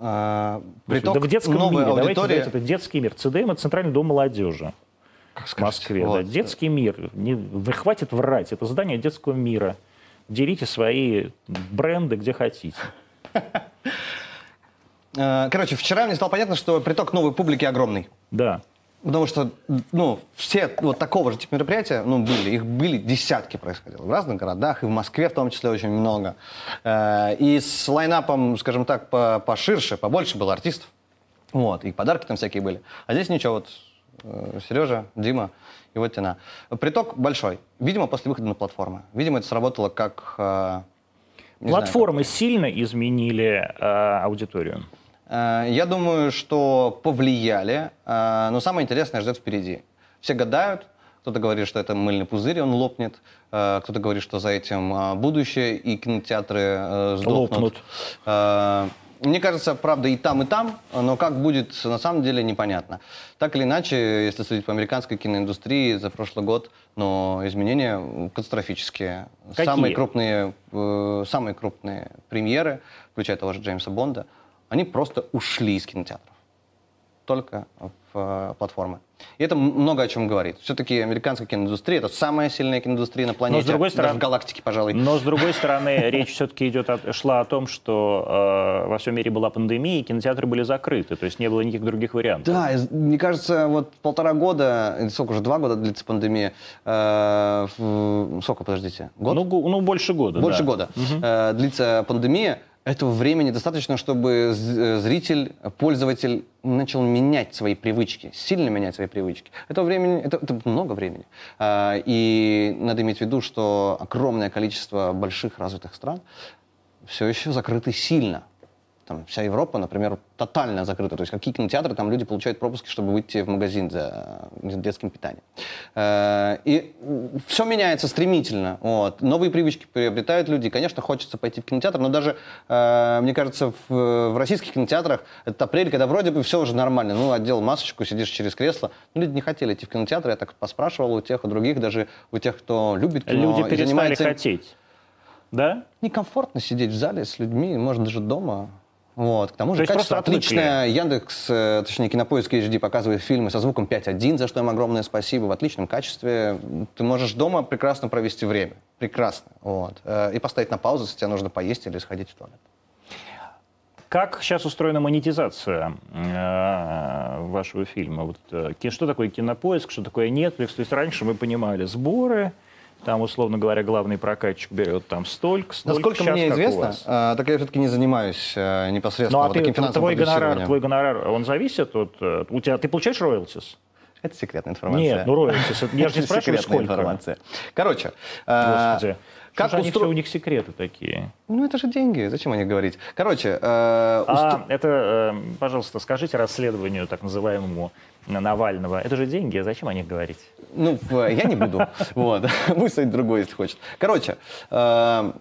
а, приток да в детском новой мире, давайте аудитории... называть это детский мир. ЦДМ – это Центральный дом молодежи. В. Москве. Вот. да. Детский мир. Не, хватит врать. Это здание детского мира. Делите свои бренды где хотите. Э, Короче, вчера мне стало понятно, что приток новой публики огромный. Да. Потому что, ну, все вот такого же типа мероприятия, ну, были, их были десятки происходило в разных городах, и в Москве в том числе очень много. Э, И с лайнапом, скажем так, по- поширше, побольше было артистов. Вот, и подарки там всякие были. А здесь ничего, вот Сережа, Дима, и вот тена. Приток большой. Видимо, после выхода на платформы. Видимо, это сработало как... э, не знаю, Платформы сильно изменили э, аудиторию. Э, Я думаю, что повлияли, э, но самое интересное ждет впереди. Все гадают, кто-то говорит, что это мыльный пузырь, он лопнет, э, кто-то говорит, что за этим э, будущее, и кинотеатры э, сдохнут. Лопнут. Мне кажется, правда, и там, и там, но как будет, на самом деле, непонятно. Так или иначе, если судить по американской киноиндустрии за прошлый год, но изменения катастрофические. Какие? Самые крупные, э, самые крупные премьеры, включая того же Джеймса Бонда, они просто ушли из кинотеатров. Только э, платформы. И это много о чем говорит. Все-таки американская киноиндустрия это самая сильная киноиндустрия на планете. другой даже стороны- в галактике, пожалуй. Но, с другой стороны, [laughs] речь все-таки идет о- шла о том, что э, во всем мире была пандемия, и кинотеатры были закрыты, то есть не было никаких других вариантов. Да, мне кажется, вот полтора года, или сколько уже, два года длится пандемия. э, в- сколько, подождите, год? Ну, ну, больше года. Больше да. года э, длится пандемия. Этого времени достаточно, чтобы э, зритель, пользователь начал менять свои привычки, сильно менять свои привычки. Этого времени, это, это много времени. А, и надо иметь в виду, что огромное количество больших развитых стран все еще закрыты сильно. Там вся Европа, например, тотально закрыта. То есть какие кинотеатры, там люди получают пропуски, чтобы выйти в магазин за детским питанием. Э, И все меняется стремительно. Вот. Новые привычки приобретают люди. Конечно, хочется пойти в кинотеатр, но даже, э, мне кажется, в, российских кинотеатрах это апрель, когда вроде бы все уже нормально. Ну, одел масочку, сидишь через кресло. Но люди не хотели идти в кинотеатр. Я так поспрашивал у тех, у других, даже у тех, кто любит кино Люди перестали занимается им. хотеть. Да? Некомфортно сидеть в зале с людьми, может, даже дома. Вот. К тому То же есть качество отличное. Яндекс, э, точнее, Кинопоиск HD показывает фильмы со звуком 5.1, за что им огромное спасибо, в отличном качестве. Ты можешь дома прекрасно провести время. Прекрасно. Вот. Э, И поставить на паузу, если тебе нужно поесть или сходить в туалет. Как сейчас устроена монетизация э, вашего фильма? Вот, э, что такое кинопоиск, что такое Netflix? То есть раньше мы понимали сборы, там, условно говоря, главный прокатчик берет там столько, столько. Насколько Сейчас мне известно, э, так я все-таки не занимаюсь э, непосредственно Ну, а вот ты, таким финансовым твой гонорар, твой гонорар, он зависит от... э, У тебя, ты получаешь роялтис? Это секретная информация. Нет, ну роялтис. Я [laughs] же не спрашиваю, сколько. информация. Короче, э, Господи. как Что устро- у них секреты такие? Ну, это же деньги, зачем о них говорить? Короче, э, А это, э, пожалуйста, скажите расследованию так называемому Навального. Это же деньги, а зачем о них говорить? Ну, в- я не буду. [laughs] Вот. [laughs] Стоит другой, если хочет. Короче, э,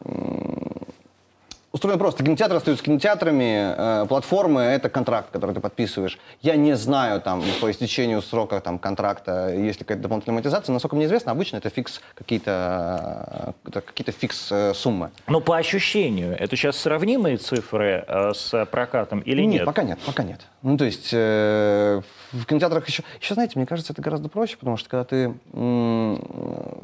устроено просто. Кинотеатры остаются кинотеатрами, э, платформы — это контракт, который ты подписываешь. Я не знаю, там, по истечению срока там, контракта, есть ли какая-то дополнительная монетизация. Насколько мне известно, обычно это фикс какие-то, э, какие-то фикс э, суммы. Ну, по ощущению, это сейчас сравнимые цифры э, с прокатом или нет? пока нет, пока нет. Ну, то есть э, в кинотеатрах еще... Еще, знаете, мне кажется, это гораздо проще, потому что когда ты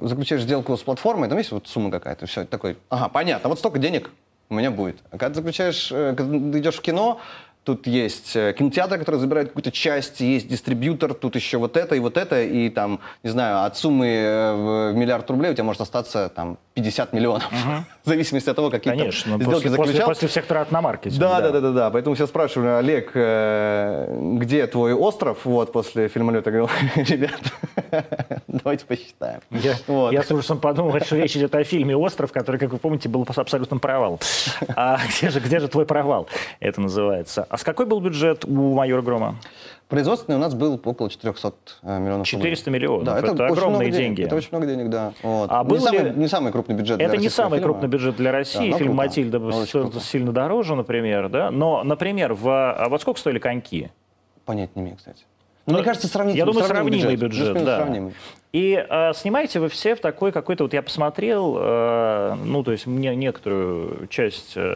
заключаешь сделку с платформой, там есть вот сумма какая-то, все, такой, ага, понятно, вот столько денег у меня будет. А когда ты заключаешь, э, когда ты идешь в кино, тут есть э, кинотеатр, который забирает какую-то часть, есть дистрибьютор, тут еще вот это и вот это, и там, не знаю, от суммы э, в- в миллиард рублей у тебя может остаться там 50 миллионов. [laughs] В зависимости от того, какие там Конечно, сделки после, после, заключал. после всех трат на маркетинг. Да, да, да, да, да. Поэтому все спрашивали, Олег, э, где твой остров? Вот после фильмолета говорил, [laughs] ребят, [laughs] давайте посчитаем. Я, Вот. я с ужасом подумал, что речь идет о фильме «Остров», который, как вы помните, был абсолютным провал. А где же, где же твой провал? Это называется. А с какой был бюджет у «Майора Грома»? Производственный у нас был около 400 э, миллионов 400 миллионов. Да, это, очень огромные денег. деньги. Это очень много денег, да. Вот. А не, был самый, ли- не самый крупный бюджет для Это не российского самый фильма. крупный бюджет для России. но Фильм круто. «Матильда» Но круто. сильно дороже, например, да? Но, например, в... а вот сколько стоили коньки? Понять не имею, кстати. Ну, мне кажется, сравнительный. Я думаю, сравнимый бюджет, Плюс-минус да. сравнимый. И э, снимаете вы все в такой какой-то, вот я посмотрел, э, ну, то есть мне некоторую часть э,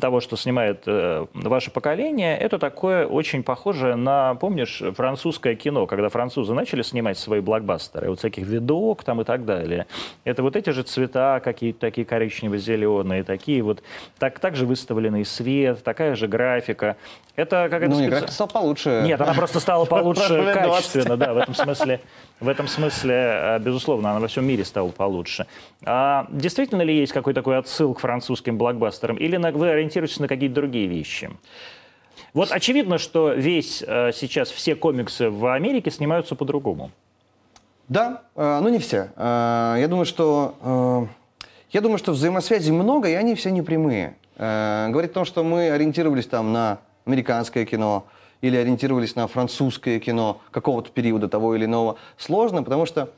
того, что снимает э, ваше поколение, это такое очень похоже на, помнишь, французское кино, когда французы начали снимать свои блокбастеры, вот всяких видок там и так далее. Это вот эти же цвета, какие-то такие коричнево-зеленые, такие вот, так, также выставленный свет, такая же графика. Это какая-то Ну, не специ- графика стала получше. Нет, она просто стала [laughs] получше Прошло лет 20. качественно, да, в этом смысле. В этом смысле, э, безусловно, она во всем мире стала получше. А действительно ли есть какой-то такой отсыл к французским блокбастерам? Или на- вы ориентируетесь на какие-то другие вещи? Вот очевидно, что весь э, сейчас все комиксы в Америке снимаются по-другому. Да, э, ну не все. Э, Я думаю, что я думаю, что взаимосвязей много, и они все непрямые. Говорить о том, что мы ориентировались там на американское кино или ориентировались на французское кино какого-то периода того или иного, сложно, потому что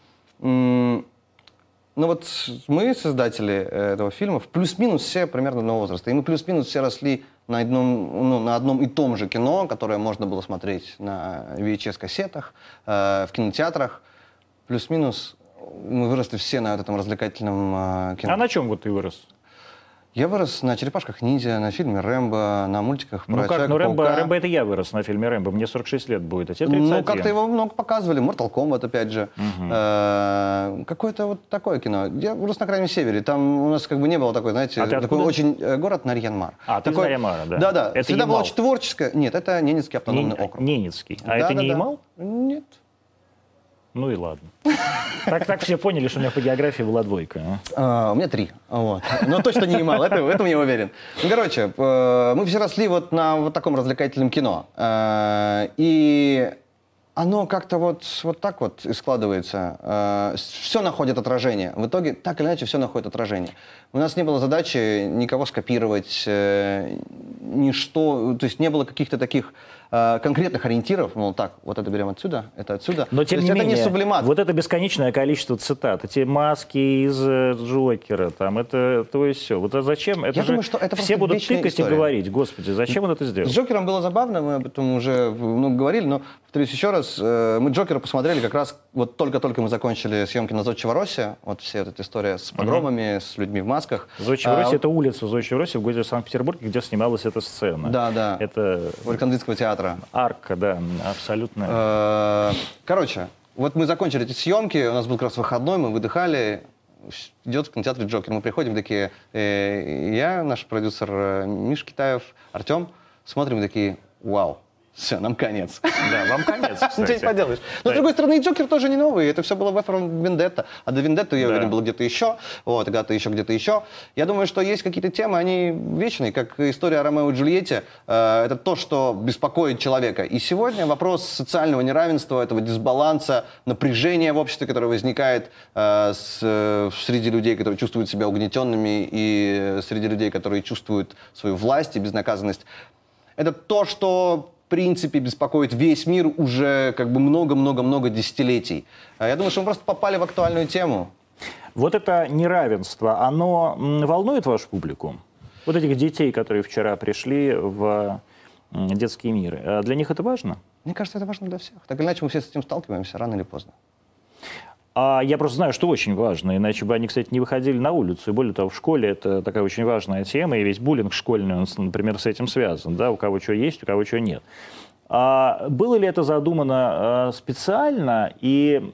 ну вот мы, создатели э, этого фильма, в плюс-минус все примерно одного возраста. И мы плюс-минус все росли на одном, ну, на одном и том же кино, которое можно было смотреть на VHS-кассетах, э, в кинотеатрах. Плюс-минус мы выросли все на этом развлекательном э, кино. А на чем вот ты вырос? Я вырос на «Черепашках ниндзя», на фильме «Рэмбо», на мультиках про Ну как, ну Рэмбо. Рэмбо это я вырос на фильме Рэмбо, мне 46 лет будет, а тебе Ну, 31. как-то его много показывали. Mortal Kombat, опять же. Э, Какое-то вот такое кино. Я вырос на Крайнем Севере. Там у нас как бы не было такой, знаете, А ты такой откуда? очень э, город Нарьян-Мар. А, ты Такой- Нарьян-Мара, да. Да-да. Это Всегда Ямал. было очень творческое. Нет, это Ненецкий автономный Не- округ. Ненецкий. А это не Да-да-да. Ямал? Нет. Ну и ладно. Так, так все поняли, что у меня по географии была двойка. а. А, у меня три. Вот. Но точно не Ямал, это, в этом я уверен. Ну, короче, э, мы все росли вот на вот таком развлекательном кино. Э, И оно как-то вот, вот так вот и складывается. Все находит отражение. В итоге, так или иначе, все находит отражение. У нас не было задачи никого скопировать, э, ничто, то есть не было каких-то таких э, конкретных ориентиров, мол, так, вот это берем отсюда, это отсюда. Но То тем есть не это менее, не сублимат. вот это бесконечное количество цитат, эти маски из э, Джокера, там, это то и все. Вот а зачем? Это Я же думаю, что это все будут тыкать история. и говорить, господи, зачем он это сделал? С Джокером было забавно, мы об этом уже много говорили, но повторюсь еще раз, э, мы Джокера посмотрели как раз, вот только-только мы закончили съемки на Зодчего Росе, вот вся эта история с погромами, с людьми в масках. Зодчего А, Роси это улица Зодчего Роси в городе Санкт-Петербурге, где снималась эта сцена. Да, да. Это у Александринского театра. арка, да, абсолютно. Э, Короче, вот мы закончили эти съемки, у нас был как раз выходной, мы выдыхали, идет в кинотеатре Джокер. Мы приходим такие, э, я, наш продюсер Миш Китаев, Артем, смотрим такие, вау, все, нам конец. Да, вам конец, [laughs] Ничего не поделаешь. Но, Да. с другой стороны, и Джокер тоже не новый. Это все было в Эфрон Вендетта. А до Вендетты, я Да. уверен, было где-то еще. Вот, когда-то еще, где-то еще. Я думаю, что есть какие-то темы, они вечные, как история о Ромео и Джульетте. Э, Это то, что беспокоит человека. И сегодня вопрос социального неравенства, этого дисбаланса, напряжения в обществе, которое возникает э, с, э, среди людей, которые чувствуют себя угнетенными, и среди людей, которые чувствуют свою власть и безнаказанность. Это то, что принципе беспокоит весь мир уже как бы много-много-много десятилетий. А Я думаю, что мы просто попали в актуальную тему. Вот это неравенство, оно волнует вашу публику? Вот этих детей, которые вчера пришли в детский мир, э, для них это важно? Мне кажется, это важно для всех. Так или иначе, мы все с этим сталкиваемся рано или поздно. А я просто знаю, что очень важно, иначе бы они, кстати, не выходили на улицу. И более того, в школе это такая очень важная тема, и весь буллинг школьный, он, например, с этим связан, да, у кого что есть, у кого что нет. А было ли это задумано э, специально, и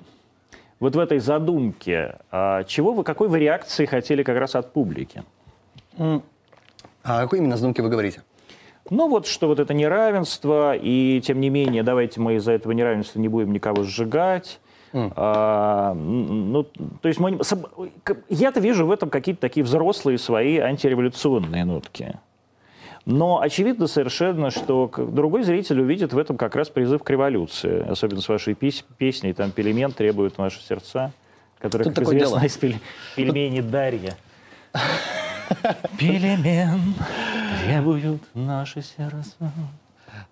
вот в этой задумке, а, чего вы, какой вы реакции хотели как раз от публики? А о какой именно задумке вы говорите? Ну вот, что вот это неравенство, и тем не менее, давайте мы из-за этого неравенства не будем никого сжигать. А, м, ну, то есть мы я-то вижу в этом какие-то такие взрослые свои антиреволюционные нотки. Но очевидно совершенно, что другой зритель увидит в этом как раз призыв к революции. Особенно с вашей пись- песней, там «Пельмен требует наши сердца», которая, Тут как такое известно, дело. из пель- пельмени Дарья. [laughs] Пельмен требуют наши сердца.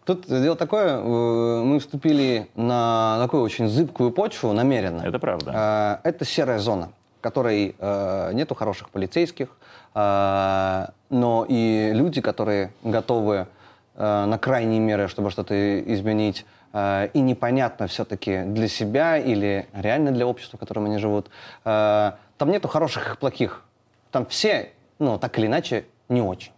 Тут дело такое, э, мы вступили на такую очень зыбкую почву намеренно. Это правда. Э, Это серая зона, в которой э, нету хороших полицейских, но и люди, которые готовы на крайние меры, чтобы что-то изменить, и непонятно все-таки для себя или реально для общества, в котором они живут. Там нету хороших и плохих. Там все, ну, так или иначе, не очень.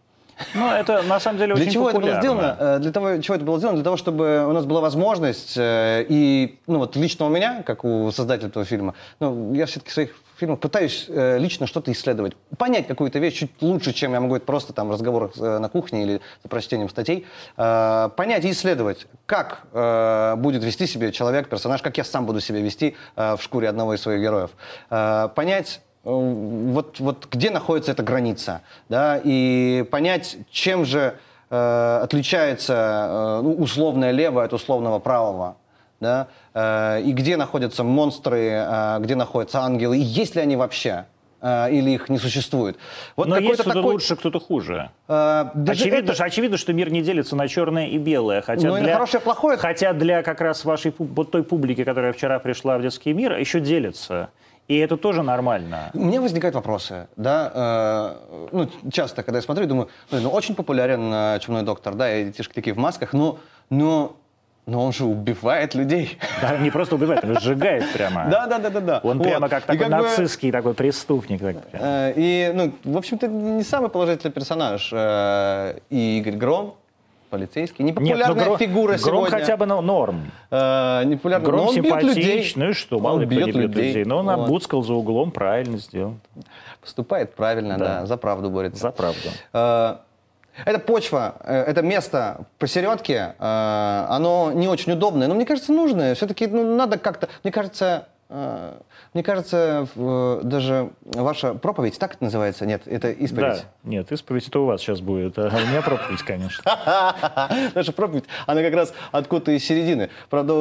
Ну, это на самом деле Для очень чего это было популярно. сделано? Э, Для того, чего это было сделано? Для того, чтобы у нас была возможность, э, и, ну, вот лично у меня, как у создателя этого фильма, ну, я все-таки своих фильмах пытаюсь э, лично что-то исследовать, понять какую-то вещь чуть лучше, чем я могу это просто там в разговорах э, на кухне или за прочтением статей, Э, понять и исследовать, как э, будет вести себя человек, персонаж, как я сам буду себя вести э, в шкуре одного из своих героев. Э, понять, вот, вот где находится эта граница, да, и понять, чем же э, отличается э, ну, условное левое от условного правого, да, э, и где находятся монстры, э, где находятся ангелы, и есть ли они вообще, э, или их не существует. Вот Но есть кто-то такой, лучше, кто-то хуже. э, очевидно, это- же, очевидно, что мир не делится на черное и белое. Хотя Ну, и на для, хорошее и плохое. Хотя для как раз вашей вот той публики, которая вчера пришла в детский мир, еще делится. И это тоже нормально. У меня возникают вопросы, да, э, ну, часто, когда я смотрю, думаю, ну, очень популярен э, «Чумной доктор», да, и детишки такие в масках, но, но, но он же убивает людей. Да, не просто убивает, он сжигает прямо. Да, да, да, да, да. Он Вот. прямо как И такой нацистский такой преступник. так э, И, ну, в общем-то, не самый положительный персонаж. И Игорь Гром, полицейский, Нет, ну, непопулярная Гром- фигура Гром сегодня. хотя бы ну, норм. Э, непопулярный, Гром но он бьет людей. ну и что, мало Он ли кто не бьет бьет людей. Но он Вот. обуцкал за углом, правильно сделал. Поступает правильно, Да. да, за правду борется. За правду. Э, Это почва, э, это место посередке, э, оно не очень удобное, но мне кажется нужное. Все-таки ну, надо как-то, мне кажется, мне кажется, даже ваша проповедь, так это называется? Нет, это исповедь. Да, нет, исповедь это у вас сейчас будет, а у меня проповедь, конечно. [laughs] Наша проповедь, она как раз откуда-то из середины. Правда,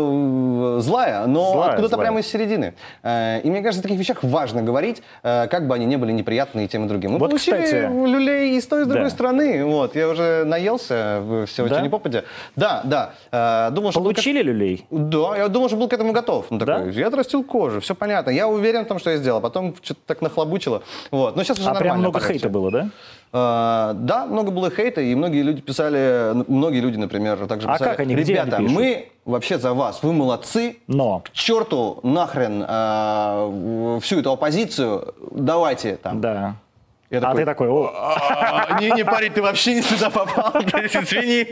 злая, но откуда-то прямо из середины. Э, И мне кажется, о таких вещах важно говорить, э, как бы они не были неприятны и тем и другим. Мы Вот, получили кстати, люлей и с той, и с другой да. стороны. Вот, я уже наелся все Да? не попадя. Да, да. Э, Думал, что был Получили люлей? Да, я думал, что был к этому готов. Ну, такой, Да? я отрастил кожу, все понятно. Я уверен в том, что я сделал. Потом что-то так нахлобучило. Вот. Но сейчас уже А прям нормально много полегче. хейта было, да? А, да, много было хейта, и многие люди писали, многие люди, например, также А писали, как они, ребята, они пишут?» мы вообще за вас, вы молодцы, Но. к черту нахрен а, всю эту оппозицию, давайте там. Да. Я А ты такой, о, «А, Не, не, парень, ты вообще не сюда попал, [laughs] извини.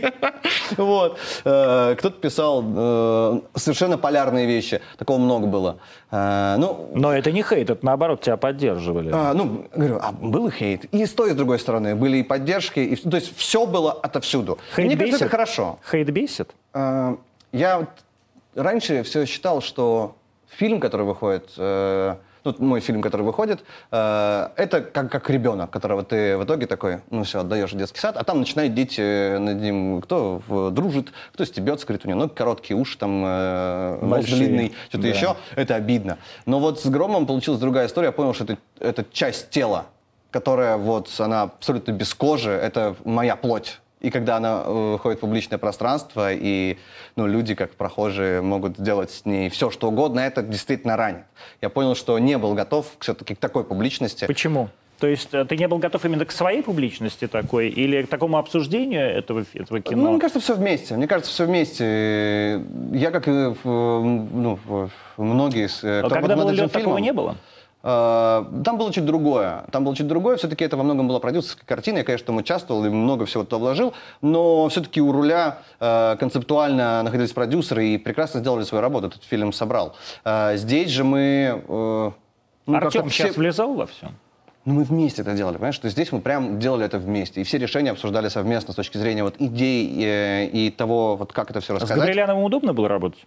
Вот. Э, Кто-то писал э, совершенно полярные вещи, такого много было. Э, Ну, но это не хейт, это наоборот тебя поддерживали. а, ну, говорю, а был и хейт. И с той, и с другой стороны. Были и поддержки. И, то есть все было отовсюду. Хейт Мне кажется, это хорошо. Хейт бесит? Я раньше все считал, что фильм, который выходит, ну, мой фильм, который выходит, э, это как, как ребенок, которого ты в итоге такой, ну все, отдаешь в детский сад, а там начинают дети над ним, кто в- дружит, кто стебется, говорит, у него ноги короткие, уши там, э, нос длинный, что-то да. еще, это обидно. Но вот с Громом получилась другая история, я понял, что это, это часть тела, которая вот, она абсолютно без кожи, это моя плоть. И когда она э, выходит в публичное пространство, и ну, люди, как прохожие, могут сделать с ней все, что угодно, это действительно ранит. Я понял, что не был готов все-таки к такой публичности. Почему? То есть э, ты не был готов именно к своей публичности такой или к такому обсуждению этого, этого кино? Ну, мне кажется, все вместе. Мне кажется, все вместе. Я, как ну, многие... с- А кто когда был лед, такого фильмом, не было? Э, Там было чуть другое. Там было чуть другое. Все-таки это во многом была продюсерская картина. Я, конечно, там участвовал и много всего туда вложил. Но все-таки у руля э, концептуально находились продюсеры и прекрасно сделали свою работу. Этот фильм собрал. Э, Здесь же мы... ну, Артем все- сейчас влезал во все? ну, мы вместе это делали, понимаешь? То есть здесь мы прям делали это вместе. И все решения обсуждали совместно с точки зрения вот идей э, и того, вот как это все С рассказать. Габриэляновым удобно было работать?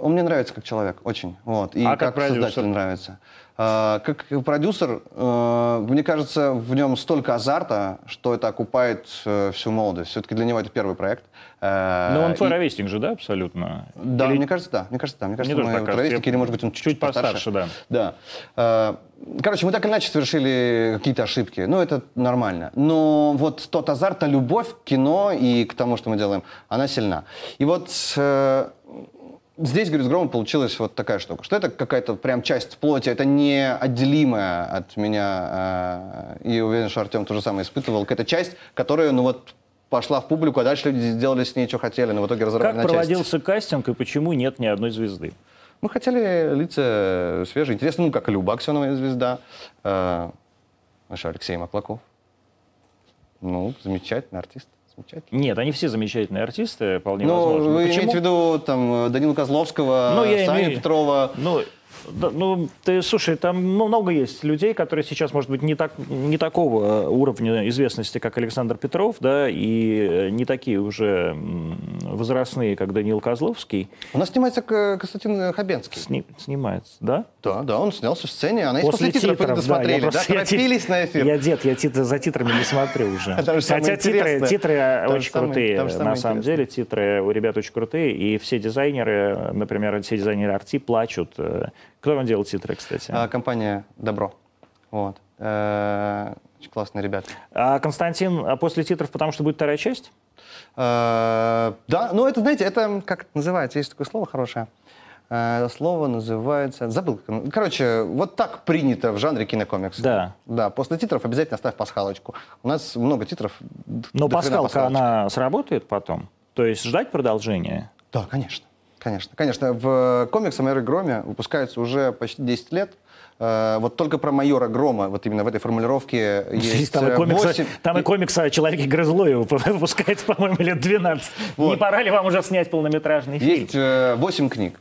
Он мне нравится как человек, очень. Вот. И А как как, продюсер? создатель нравится. А, как продюсер, э, мне кажется, в нем столько азарта, что это окупает э, всю молодость. Все-таки для него это первый проект. Э, Но Ну, он твой и- ровесник же, да, абсолютно? Да, Или- мне кажется, да. Мне кажется, да. Мне кажется, тоже мы кажется. ровесники, Я или, может быть, он чуть-чуть чуть постарше, да. Да. Э, Короче, мы так или иначе совершили какие-то ошибки. Ну, это нормально. Но вот тот азарт, та любовь к кино и к тому, что мы делаем, она сильна. И вот здесь, говорю, с Громом получилась вот такая штука, что это какая-то прям часть плоти, это не отделимая от меня. э, И уверен, что Артем то же самое испытывал. Какая-то часть, которая, ну вот, пошла в публику, а дальше люди сделали с ней, что хотели, но в итоге разорвали Как на части. проводился кастинг и почему нет ни одной звезды? Мы хотели лица свежие, интересные, ну, как и Люба Аксенова звезда, э, наш Алексей Маклаков. Ну, замечательный артист. Замечательно. Нет, они все замечательные артисты, вполне Ну, возможно. вы Почему? имеете в виду там Данила Козловского, Ну, я Саню имею- Петрова. Ну, да, ну, ты, слушай, там ну, много есть людей, которые сейчас, может быть, не, так, не такого уровня известности, как Александр Петров, да, и э, не такие уже возрастные, как Данил Козловский, У нас снимается К- Константин Хабенский. сни- снимается, да? Да, да, он снялся в сцене, она После после титров, титров, да, досмотрели, я да, просто- я ти- торопились на эфир. Я дед, я тит- за титрами не смотрю уже. [laughs] Хотя титры, титры э, очень крутые, на самом деле, титры у ребят очень крутые, и все дизайнеры, например, все дизайнеры арти плачут. Кто вам делал титры, кстати? А, компания Добро. Вот. Э, Очень классные ребята. А Константин, а после титров, потому что будет вторая часть? Э, Да, ну это, знаете, это как это называется? Есть такое слово хорошее. Это слово называется... Забыл. Короче, вот так принято в жанре кинокомикс. Да. Да, после титров обязательно оставь пасхалочку. У нас много титров. Но пасхалка, пасхалочек. она сработает потом? То есть ждать продолжения? Да, конечно. Конечно, конечно. В комиксе «Майор Громе» выпускается уже почти 10 лет. Э, Вот только про майора Грома, вот именно в этой формулировке [laughs] есть там, и э, комикса, 8 там и комикса о человеке [laughs] выпускается, по-моему, лет 12. Не Вот. пора ли вам уже снять полнометражный фильм? Есть э, 8 книг.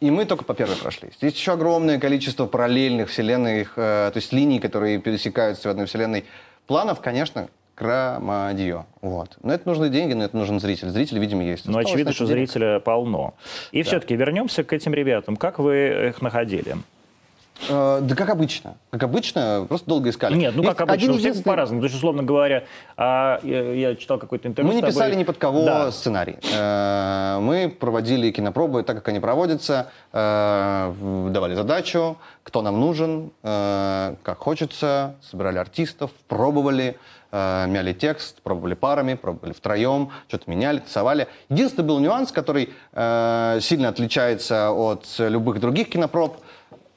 И мы только по первой прошлись. Есть еще огромное количество параллельных вселенных, э, то есть линий, которые пересекаются в одной вселенной. Планов, конечно, громадье. Вот. Но это нужны деньги, но это нужен зритель. Зритель, видимо, есть. Ну, Осталось, очевидно, что денег. зрителя полно. И все-таки вернемся к этим ребятам. Как вы их находили? Э, да как обычно. Как обычно, просто долго искали. Нет, ну Есть как обычно, один у всех единственный- по-разному. То есть, условно говоря, а, я, я читал какое-то интервью Мы с не тобой. писали ни под кого Да. сценарий. Э, Мы проводили кинопробы так, как они проводятся, э, давали задачу, кто нам нужен, э, как хочется, собирали артистов, пробовали, э, мяли текст, пробовали парами, пробовали втроем, что-то меняли, тасовали. Единственный был нюанс, который э, сильно отличается от любых других кинопроб.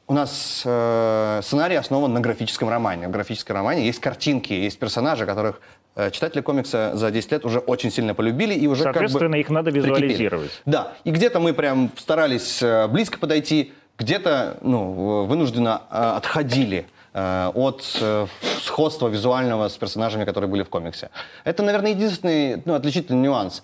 У нас э, сценарий основан на графическом романе. В графическом романе есть картинки, есть персонажи, которых э, читатели комикса за 10 лет уже очень сильно полюбили и уже Соответственно, как бы их надо прикипели. визуализировать. Да, и где-то мы прям старались э, близко подойти, где-то ну, вынужденно э, отходили э, от э, сходства визуального с персонажами, которые были в комиксе. Это, наверное, единственный ну, отличительный нюанс.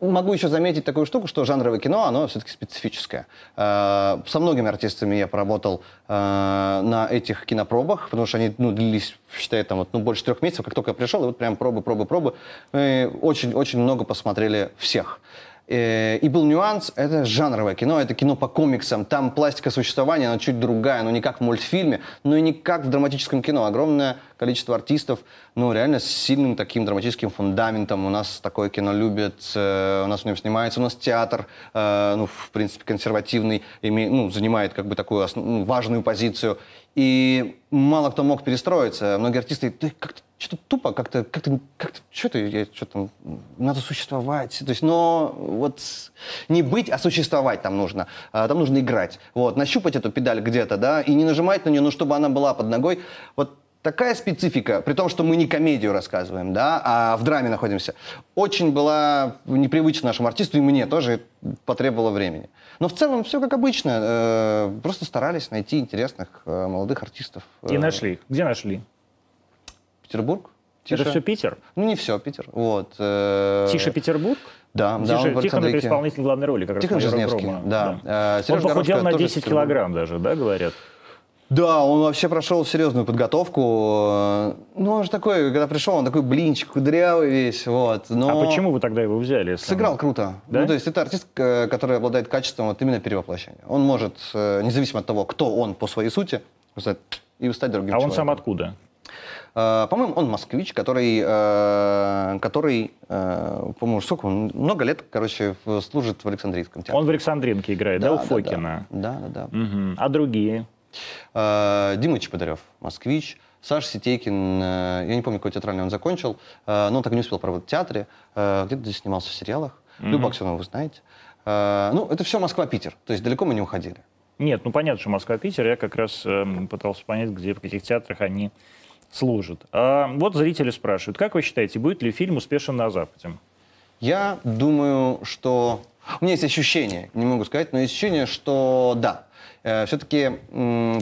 Могу еще заметить такую штуку, что жанровое кино, оно все-таки специфическое. Э, Со многими артистами я поработал на этих кинопробах, потому что они ну, длились, считай, там, вот, ну, больше трех месяцев, как только я пришел, и вот прям пробы, пробы, пробы. Очень-очень много посмотрели всех. Э, И был нюанс, это жанровое кино, это кино по комиксам, там пластика существования, она чуть другая, но не как в мультфильме, но и не как в драматическом кино. Огромное количество артистов, ну, реально с сильным таким драматическим фундаментом. У нас такое кино любят, э, у нас в нем снимается, у нас театр, э, ну, в принципе, консервативный, ну, занимает как бы такую ну, важную позицию. И мало кто мог перестроиться. Многие артисты, ты как-то что-то тупо, как-то, как-то, как-то, что ты, я, что там, надо существовать. То есть, но вот не быть, а существовать там нужно. А, Там нужно играть. Вот, нащупать эту педаль где-то, да, и не нажимать на нее, ну, чтобы она была под ногой. Вот такая специфика, при том, что мы не комедию рассказываем, да, а в драме находимся, очень была непривычна нашему артисту, и мне тоже потребовало времени. Но в целом все как обычно. э, Просто старались найти интересных э, молодых артистов. И Э, нашли. их. Где нашли? Петербург. Это Тише. все Питер? Ну, не все, Питер. Вот. Тише Петербург? Да, да, он Тише, в Тихон это исполнитель главной роли, как раз Тихон майора Жизневский, Грома. да. Э, Он Сережа похудел на тоже 10 из Петербурга. килограмм даже, да, говорят? Да, он вообще прошел серьезную подготовку. Ну, он же такой, когда пришел, он такой блинчик, кудрявый весь, вот. Но А почему вы тогда его взяли? если он- Сыграл круто. Да? Ну, то есть это артист, э, который обладает качеством вот именно перевоплощения. Он может, э, независимо от того, кто он по своей сути, и стать другим А он человеком. сам откуда? Э, По-моему, он москвич, который, который по-моему, сколько он, много лет, короче, служит в Александрийском театре. Он в Александринке играет, да, у Фокина? Да, да, да. Мгм. А другие? Э, Дима Чеботарев, москвич. Саша Ситейкин, э, я не помню, какой театральный он закончил, э, но он так и не успел поработать в театре. Где-то здесь снимался в сериалах. Люба Аксенова, вы знаете. Ну, это все Москва-Питер. То есть далеко мы не уходили. Нет, ну понятно, что Москва-Питер. Я как раз пытался понять, где, в каких театрах они служат. А вот зрители спрашивают, как вы считаете, будет ли фильм успешен на Западе? Я думаю, что... У меня есть ощущение, не могу сказать, но ощущение, что да. Все-таки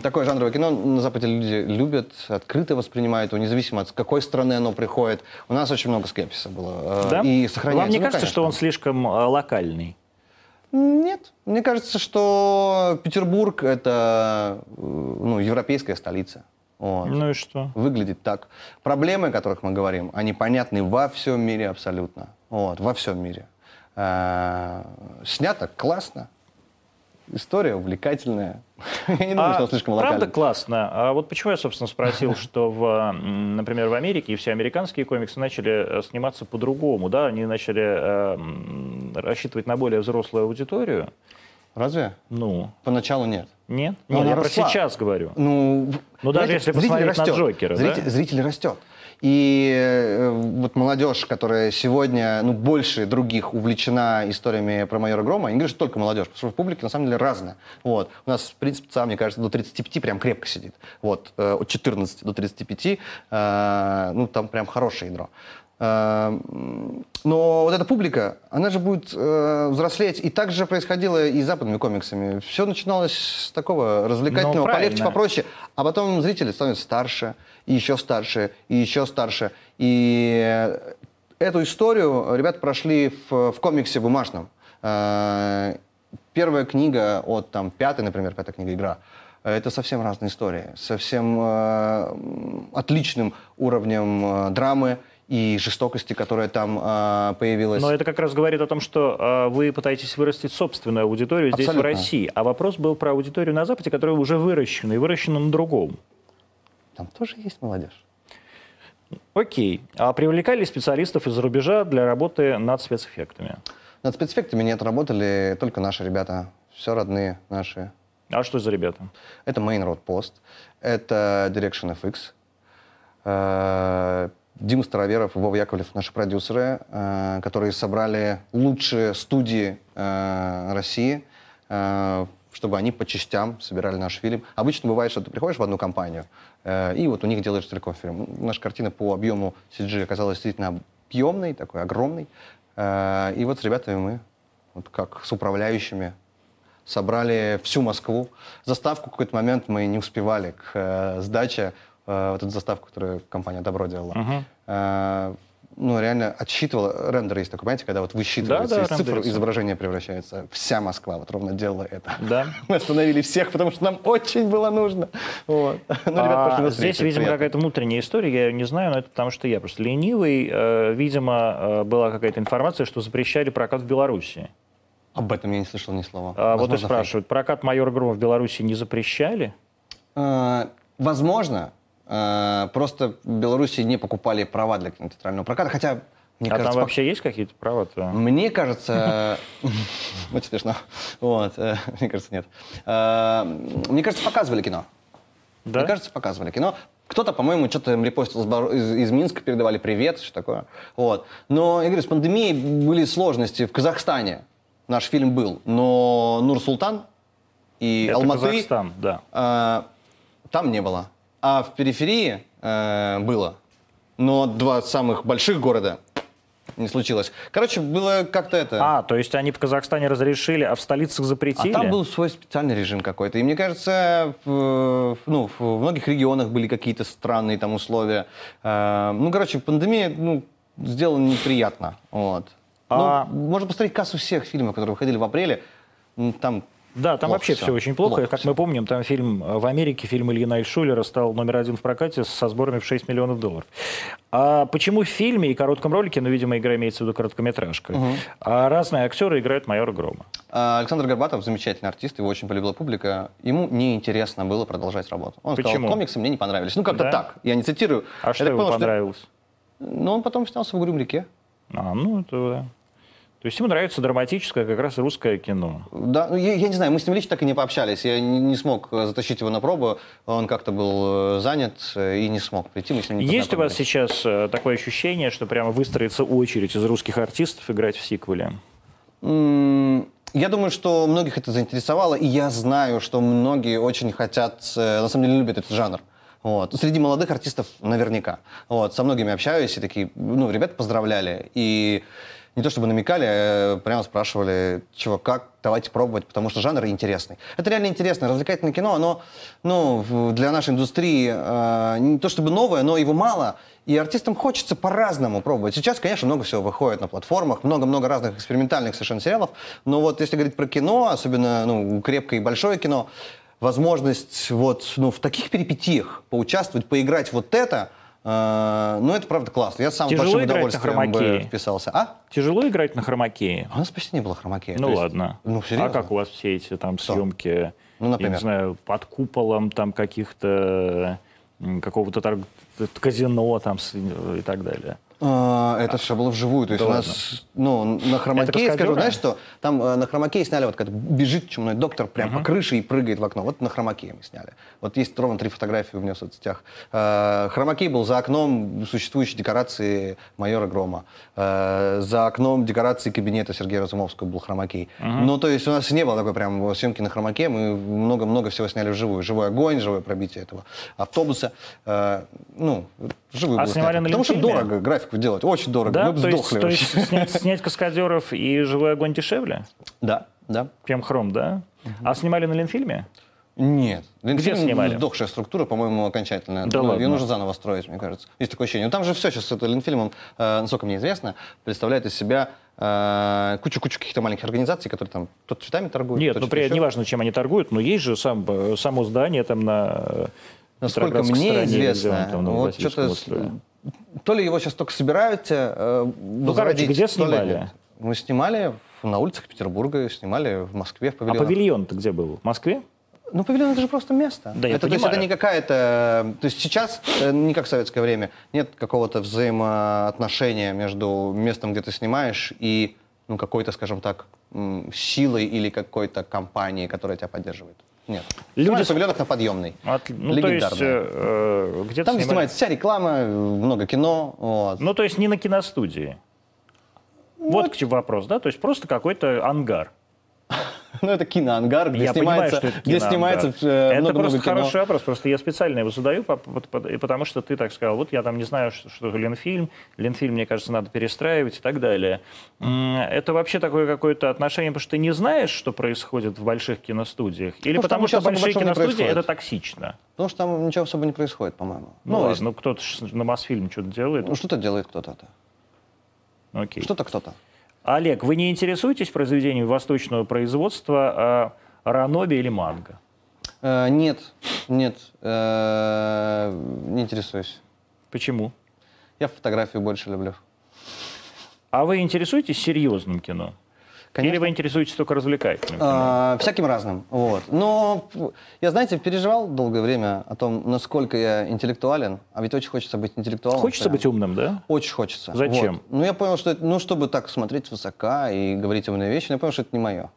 такое жанровое кино на Западе люди любят, открыто воспринимают его, независимо от какой страны оно приходит. У нас очень много скепсиса было. э, Да? И сохраняется. Вам не Ну, кажется, что конечно. он слишком э, локальный? Нет. Мне кажется, что Петербург — это э, ну, европейская столица. Вот. Ну и что? Выглядит так. Проблемы, о которых мы говорим, они понятны во всем мире абсолютно. Вот, во всем мире. Снято классно. История увлекательная. [laughs] Я не думаю, А что слишком правда локальный. классно. А вот почему я, собственно, спросил, [laughs] что, в, например, в Америке все американские комиксы начали э, сниматься по-другому, да? Они начали э, рассчитывать на более взрослую аудиторию. Разве? Ну, Поначалу нет. нет? Но Нет, я про росла. сейчас говорю. Ну, Ну, даже если зритель посмотреть на растет. Джокера, да? Зритель, зритель растет. И э, вот молодежь, которая сегодня ну, больше других увлечена историями про майора Грома, я не что только молодежь, потому что публика на самом деле разная. Вот. У нас, в принципе, сам, мне кажется, до 35 прям крепко сидит. Вот. э, От 14 до 35, э, ну, там прям хорошее ядро. Э, м, Но вот эта публика, она же будет э, взрослеть. И так же происходило и с западными комиксами. Все начиналось с такого развлекательного, Ну, полегче, попроще. А потом зрители становятся старше, и еще старше, и еще старше. И эту историю ребята прошли в, в комиксе бумажном. Э, Первая книга от там, пятой, например, пятая книга «Игра», это совсем разные истории, совсем э, отличным уровнем э, драмы и жестокости, которая там э, появилась. Но это как раз говорит о том, что э, вы пытаетесь вырастить собственную аудиторию здесь, Абсолютно. в России. А вопрос был про аудиторию на Западе, которая уже выращена, и выращена на другом. Там тоже есть молодежь. Окей. А привлекали ли специалистов из-за рубежа для работы над спецэффектами? Над спецэффектами нет, работали только наши ребята, все родные наши. А что за ребята? Это Main Road Post, это Direction FX, э, Дима Староверов Вова Яковлев, наши продюсеры, э, которые собрали лучшие студии э, России, э, чтобы они по частям собирали наш фильм. Обычно бывает, что ты приходишь в одну компанию, э, и вот у них делаешь целиком фильм. Наша картина по объему CG оказалась действительно объемной, такой огромной. Э, и вот с ребятами мы, вот как с управляющими, собрали всю Москву. Заставку в какой-то момент мы не успевали к э, сдаче, э, вот эту заставку, которую компания Добро делала. Э, ну, реально отсчитывала, рендер есть такой, понимаете, когда вот высчитывается Да, да, из цифр, изображение превращается. Вся Москва вот ровно делала это. Да. [laughs] Мы остановили всех, потому что нам очень было нужно. Вот. [laughs] Ну, ребята А здесь, видимо, какая-то внутренняя история, я ее не знаю, но это потому что я просто ленивый. Э, Видимо, э, была какая-то информация, что запрещали прокат в Беларуси. Об этом я не слышал ни слова. А вот и фейк. спрашивают, прокат майора Грома в Беларуси не запрещали? Э, Возможно, э, просто в Беларуси не покупали права для кинотеатрального проката, хотя, мне а кажется, там вообще есть какие-то права-то? Мне кажется... [laughs] Очень смешно. Вот, э, мне кажется, нет. Э, Мне кажется, показывали кино. Да? Мне кажется, показывали кино. Кто-то, по-моему, что-то им репостил из, Минска, передавали привет, что такое. Вот. Но, я говорю, с пандемией были сложности. В Казахстане наш фильм был, но Нур-Султан и Это Алматы... Казахстан, да. э, там не было. А в периферии э, было. Но два самых больших города не случилось. Короче, было как-то это... А, то есть они в Казахстане разрешили, а в столицах А запретили? там был свой специальный режим какой-то. И мне кажется, в, ну, в многих регионах были какие-то странные там условия. Э, ну, короче, пандемия ну, сделала неприятно. Вот. А- Ну, можно посмотреть кассу всех фильмов, которые выходили в апреле. Там Да, там Плохо вообще все очень плохо. Плохо как мы помним, там фильм э, в Америке, фильм Ильи Найтшулера стал номер один в прокате со сборами в 6 миллионов долларов. А почему в фильме и коротком ролике, ну, видимо, игра имеется в виду короткометражка, а разные актеры играют майора Грома? А, Александр Горбатов замечательный артист, его очень полюбила публика. Ему неинтересно было продолжать работу. Он Почему? сказал, комиксы мне не понравились. Ну, как-то Да? так. Я не цитирую. А Я что ему понравилось? Ну, он потом снялся в «Угрюм реке». А, ну, это да. То есть ему нравится драматическое как раз русское кино. Да, ну, я, я не знаю, мы с ним лично так и не пообщались. Я не, не смог э, затащить его на пробу. Он как-то был э, занят э, и не смог прийти. Мы с ним не Есть у вас сейчас такое ощущение, что прямо выстроится очередь из русских артистов играть в сиквеле? М, Я думаю, что многих это заинтересовало, и я знаю, что многие очень хотят, на самом деле любят этот жанр. Вот. Среди молодых артистов наверняка. Вот. Со многими общаюсь, и такие, ну, ребята поздравляли. И не то чтобы намекали, а прямо спрашивали, чего, как, давайте пробовать, потому что жанр интересный. Это реально интересно. Развлекательное кино, оно ну, для нашей индустрии э, не то чтобы новое, но его мало. И артистам хочется по-разному пробовать. Сейчас, конечно, много всего выходит на платформах, много-много разных экспериментальных совершенно сериалов. Но вот если говорить про кино, особенно ну, крепкое и большое кино, возможность вот ну, в таких перипетиях поучаствовать, поиграть вот это, э, ну это правда классно. Я сам с Тяжело большим играть на удовольствием бы вписался. А? Тяжело играть на хромакее? У нас почти не было хромакея. Ну То есть- ладно. Ну, серьезно? А как у вас все эти там съемки, Ну, я например? не знаю, под куполом там каких-то какого-то казино там с- и так далее? А, Это все было вживую. То есть Да у нас, ну, на хромакее, скажу, знаешь что, там э, на хромакее сняли, вот как бежит чумной доктор прям по крыше и прыгает в окно. Вот на хромакее мы сняли. Вот есть ровно три фотографии у меня в соцсетях. Э, Хромакей был за окном существующей декорации майора Грома. Э, За окном декорации кабинета Сергея Разумовского был хромакей. Ну, то есть у нас не было такой прям съемки на хромаке. Мы много-много всего сняли вживую. Живой огонь, живое пробитие этого автобуса. Ну, вживую А было снимали снято. на Потому что дорого графику делать, очень дорого. Да, Мы бы то есть, сдохли то вообще. есть снять, снять каскадеров и живой огонь дешевле, Да, да. чем хром, да? А снимали на Ленфильме? Нет. Ленфильм снимали? Сдохшая структура, по-моему, окончательная. Да Ну, ладно? Ее нужно заново строить, мне кажется. Есть такое ощущение. Но там же все сейчас с этого Ленфильмом, э, насколько мне известно, представляет из себя э, кучу-кучу каких-то маленьких организаций, которые там кто-то цветами торгуют, Нет, кто ну при, неважно, чем они торгуют, но есть же сам, э, само здание там на э, Насколько мне известно, там, вот что-то... То ли его сейчас только собираются э, Ну, короче, где снимали? Мы снимали на улицах Петербурга, снимали в Москве, в А павильонах. павильон-то где был? В Москве? Ну, павильон это же просто место. Да, я это, то есть понимаю. это не какая-то... То есть сейчас, э, не как в советское время, нет какого-то взаимоотношения между местом, где ты снимаешь, и ну, какой-то, скажем так, силой или какой-то компанией, которая тебя поддерживает. Нет. Люди павильонах на подъемной. От- ну, то есть, э, э, где-то Там, где снимали- снимается вся реклама, много кино. Вот. Ну, то есть не на киностудии. Вот к чему вопрос, да? То есть просто какой-то ангар. Ну, это киноангар, где я понимаю, снимается, что это где снимается э, Это много-много просто кино. хороший вопрос. Просто я специально его задаю, потому что ты так сказал, вот я там не знаю, что, что Ленфильм, Ленфильм, мне кажется, надо перестраивать и так далее. Это вообще такое какое-то отношение, потому что ты не знаешь, что происходит в больших киностудиях? Или Потому потому что большие киностудии — это токсично? Потому что там ничего особо не происходит, по-моему. Ну, ладно, ну кто-то на Мосфильме что-то делает. ну, что-то делает кто-то. Окей. Что-то кто-то. Олег, вы не интересуетесь произведениями восточного производства э, ранобе или манго? Э, нет, нет, э, не интересуюсь. Почему? Я фотографию больше люблю. А вы интересуетесь серьезным кино? Или вы интересуетесь только развлекательным? А, всяким разным. Вот. Но я, знаете, переживал долгое время о том, насколько я интеллектуален. А ведь очень хочется быть интеллектуалом. Хочется прям. быть умным, да? Очень хочется. Зачем? Вот. Ну, я понял, что ну, чтобы так смотреть высока и говорить умные вещи, но я понял, что это не мое.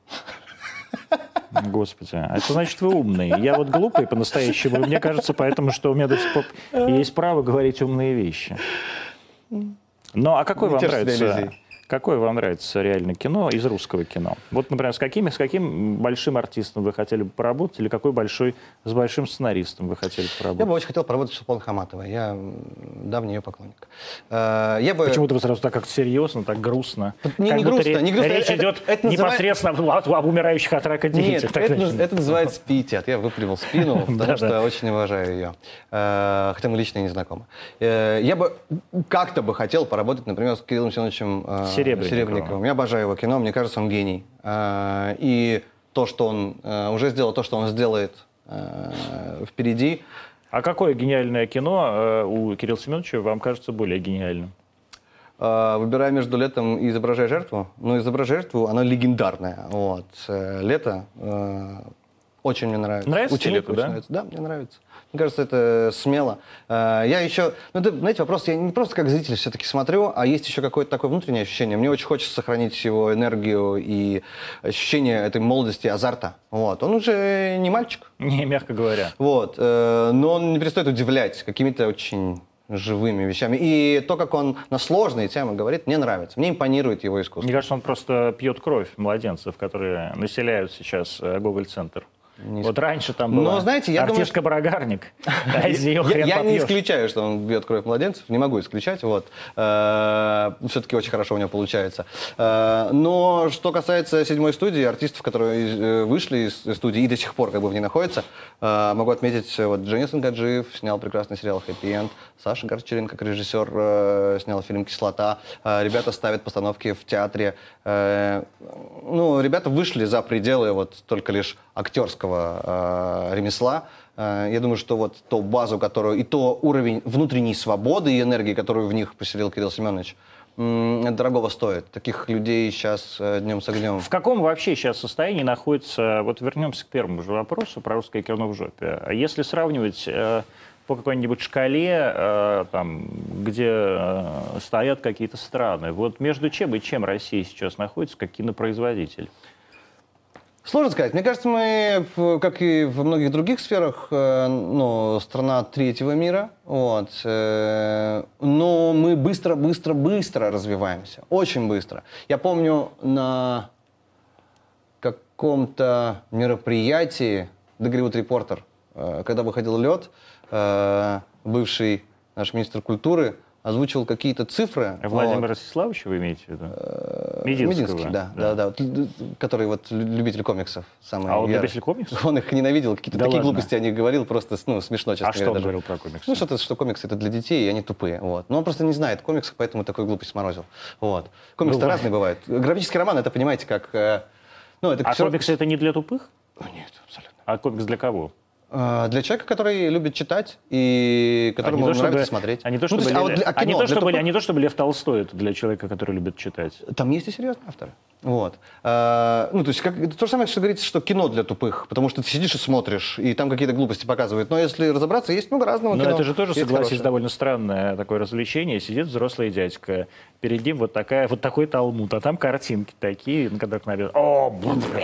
Господи, а это значит, вы умный. Я вот глупый по-настоящему. Мне кажется, поэтому, что у меня до сих пор есть право говорить умные вещи. Ну, а какое Не вам нравится? иллюзией. Какое вам нравится реально кино из русского кино? Вот, например, с, какими, с каким большим артистом вы хотели бы поработать, или какой большой, с большим сценаристом вы хотели бы Я поработать? бы очень хотел поработать с Сулпан Хаматовой. Я давний ее поклонник. Э, Я бы... Почему-то вы сразу так как серьезно, так грустно. Не- Как не грустно, ре- не грустно. Речь Это- идет это называет- непосредственно об, об умирающих от рака детях. Нет, Так это, значит. это называется пиетет. Я выпрямил спину, [laughs] потому что очень уважаю ее. Э, Хотя мы лично не знакомы. Э, Я бы как-то бы хотел поработать, например, с Кириллом Семеновичем Серебренниковым. Серебренниковым. Я обожаю его кино, мне кажется, он гений. Э, И то, что он э, уже сделал, то, что он сделает э, впереди, А какое гениальное кино э, у Кирилла Семеновича вам кажется более гениальным? Э, Выбирая между летом и изображая жертву. Ну, изображая жертву, оно легендарное. Вот. Лето очень мне нравится. Нравится тебе «Лето», да? нравится. Да, мне нравится. Мне кажется, это смело. Э, Я еще, ну, это, знаете, вопрос, я не просто как зритель все-таки смотрю, а есть еще какое-то такое внутреннее ощущение. Мне очень хочется сохранить его энергию и ощущение этой молодости, азарта. Вот. Он уже не мальчик. Не, мягко говоря. Вот, э, но он не перестает удивлять какими-то очень живыми вещами. И то, как он на сложные темы говорит, мне нравится. Мне импонирует его искусство. Мне кажется, он просто пьет кровь младенцев, которые населяют сейчас э, Гоголь-центр. Не Вот раньше там Ну, была знаете, я думаю, артистка Брагарник. [laughs] А Я, не исключаю, что он бьет кровь младенцев, не могу исключать, вот. Все-таки очень хорошо у него получается. Э, Но что касается седьмой студии, артистов, которые э, вышли из студии и до сих пор как бы в ней находятся, э, могу отметить, э, вот Дженнисон Гаджиев снял прекрасный сериал «Хэппи Энд», Саша Горчаренко, как режиссер, э, снял фильм «Кислота», Э, ребята ставят постановки в театре. Э, Ну, ребята вышли за пределы вот только лишь актерского э, ремесла. Э, Я думаю, что вот ту базу, которую и то уровень внутренней свободы и энергии, которую в них поселил Кирилл Семенович, это дорогого стоит. Таких людей сейчас днем с огнем. В каком вообще сейчас состоянии находится, вот вернемся к первому же вопросу про русское кино в жопе. А Если сравнивать э, по какой-нибудь шкале, э, там, где э, стоят какие-то страны, вот между чем и чем Россия сейчас находится как кинопроизводитель? Сложно сказать. Мне кажется, мы, как и во многих других сферах, э, ну, страна третьего мира. Вот, э, но мы быстро, быстро, быстро развиваемся. Очень быстро. Я помню на каком-то мероприятии The Голливуд Репортер, э, когда выходил лед, бывший наш министр культуры озвучивал какие-то цифры. Владимир вот. Ростиславович вы имеете в виду? Э, Мединского, Мединский, да, да, да, который вот лю- любитель комиксов. Самый А он ярый. любитель комиксов? Он их ненавидел, какие-то Да такие ладно? глупости о них говорил, просто ну, смешно, честно А что говоря, он даже. говорил про комиксы? Ну, что-то, что комиксы это для детей, и они тупые. Вот. Но он просто не знает комиксов, поэтому такую глупость сморозил. Вот. Комиксы Бывает. разные бывают. Графический роман, это, понимаете, как... э, ну, это А комиксы это не для тупых? Ну, нет, абсолютно. А комикс для кого? А, Для человека, который любит читать и которому а то, нравится чтобы, смотреть. А не то, Ну, чтобы, есть, а вот Ле- для- а а не то, чтобы, а не то, чтобы Лев Толстой это для человека, который любит читать. Там есть и серьезные авторы. Вот. А, ну, то есть, как, то же самое, что говорится, что кино для тупых, потому что ты сидишь и смотришь, и там какие-то глупости показывают. Но если разобраться, есть много разного Но кино. это же тоже, Есть согласись, хорошее. довольно странное такое развлечение. Сидит взрослый дядька, перед ним вот, такая, вот такой талмуд, а там картинки такие, на которых написано.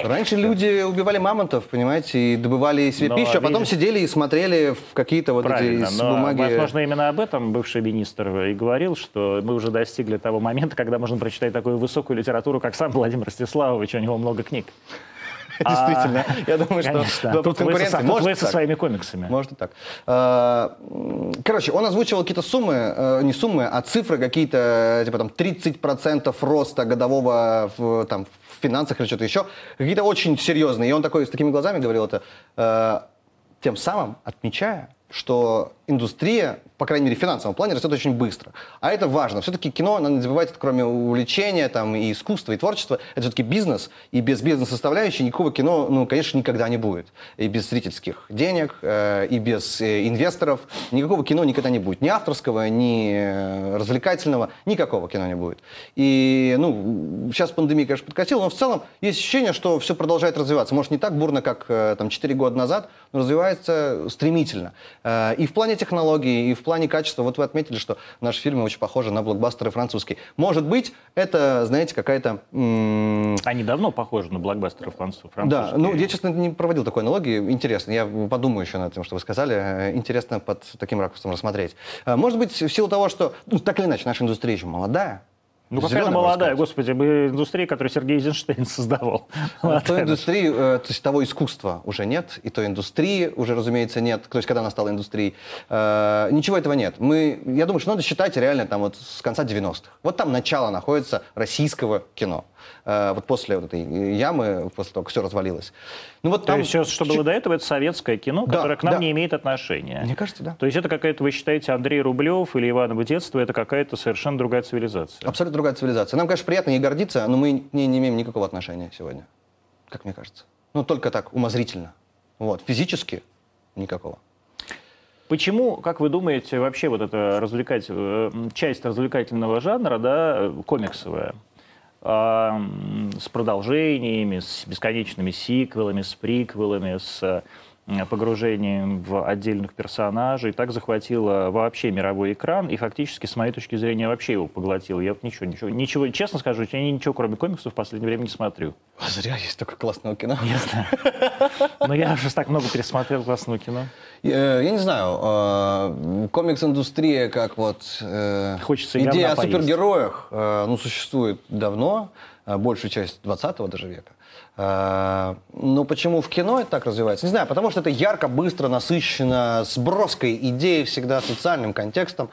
Раньше люди убивали мамонтов, понимаете, и добывали себе Но, пищу, а потом видишь- сидели и смотрели в какие-то вот Правильно, эти но, бумаги. возможно, именно об этом бывший министр и говорил, что мы уже достигли того момента, когда можно прочитать такую высокую литературу, как сам Владимир Ростиславович, у него много книг. [laughs] Действительно. Я думаю, что да, Тут конкуренция. Может вы со своими комиксами. Может и так. А, Короче, он озвучивал какие-то суммы, э, не суммы, а цифры какие-то, типа там 30% роста годового в, там, в финансах или что-то еще. Какие-то очень серьезные. И он такой с такими глазами говорил это, э, тем самым отмечая, что индустрия, по крайней мере, в финансовом плане растет очень быстро. А это важно. Все-таки кино, надо не забывать, это кроме увлечения там, и искусства, и творчества, это все-таки бизнес. И без бизнес-составляющей никакого кино, ну, конечно, никогда не будет. И без зрительских денег, э, и без э, инвесторов никакого кино никогда не будет. Ни авторского, ни э, развлекательного, никакого кино не будет. И, ну, сейчас пандемия, конечно, подкатила, но в целом есть ощущение, что все продолжает развиваться. Может, не так бурно, как э, там 4 года назад, но развивается стремительно. Э, И в плане технологий, и в плане качества. Вот вы отметили, что наши фильмы очень похожи на блокбастеры французские. Может быть, это, знаете, какая-то... Они давно похожи на блокбастеры француз- да, французские. ну я, честно, не проводил такой аналогии. Интересно, я подумаю еще над тем, что вы сказали. Э, Интересно под таким ракурсом рассмотреть. Э, Может быть, в силу того, что, ну, так или иначе, наша индустрия еще молодая. Ну, какая она молодая, господи, мы индустрия, которую Сергей Эйзенштейн [laughs] создавал. А той индустрии, э, то есть того искусства уже нет, и той индустрии уже, разумеется, нет. То есть когда она стала индустрией. Э, ничего этого нет. Мы, я думаю, что надо считать реально там вот с конца 90-х. Вот там начало находится российского кино. Э, вот после вот этой ямы, после того, как все развалилось. Ну вот То там... есть все, что было до этого, это советское кино, Да, которое к нам да. не имеет отношения. Мне кажется, да. То есть это какая-то, вы считаете, Андрей Рублев или Иваново детство, это какая-то совершенно другая цивилизация. Абсолютно другая цивилизация. Нам, конечно, приятно ей гордиться, но мы к ней не имеем никакого отношения сегодня. Как мне кажется. Ну, только так, умозрительно. Вот. Физически никакого. Почему, как вы думаете, вообще вот эта развлекать, э, часть развлекательного жанра, да, э, комиксовая, с продолжениями, с бесконечными сиквелами, с приквелами, с э, погружением в отдельных персонажей, так захватила вообще мировой экран и фактически, с моей точки зрения, вообще его поглотила. Я вот ничего, ничего, ничего, честно скажу, я ничего, кроме комиксов, в последнее время не смотрю. А зря есть только классного кино. Не знаю. Но я уже так много пересмотрел классного кино. Я, я не знаю, э, комикс-индустрия как вот э, Хочется идея о поесть. супергероях, э, ну, существует давно, э, большую часть 20-го даже века. Э, Но почему в кино это так развивается? Не знаю, потому что это ярко, быстро, насыщенно, с броской идеей всегда, социальным контекстом.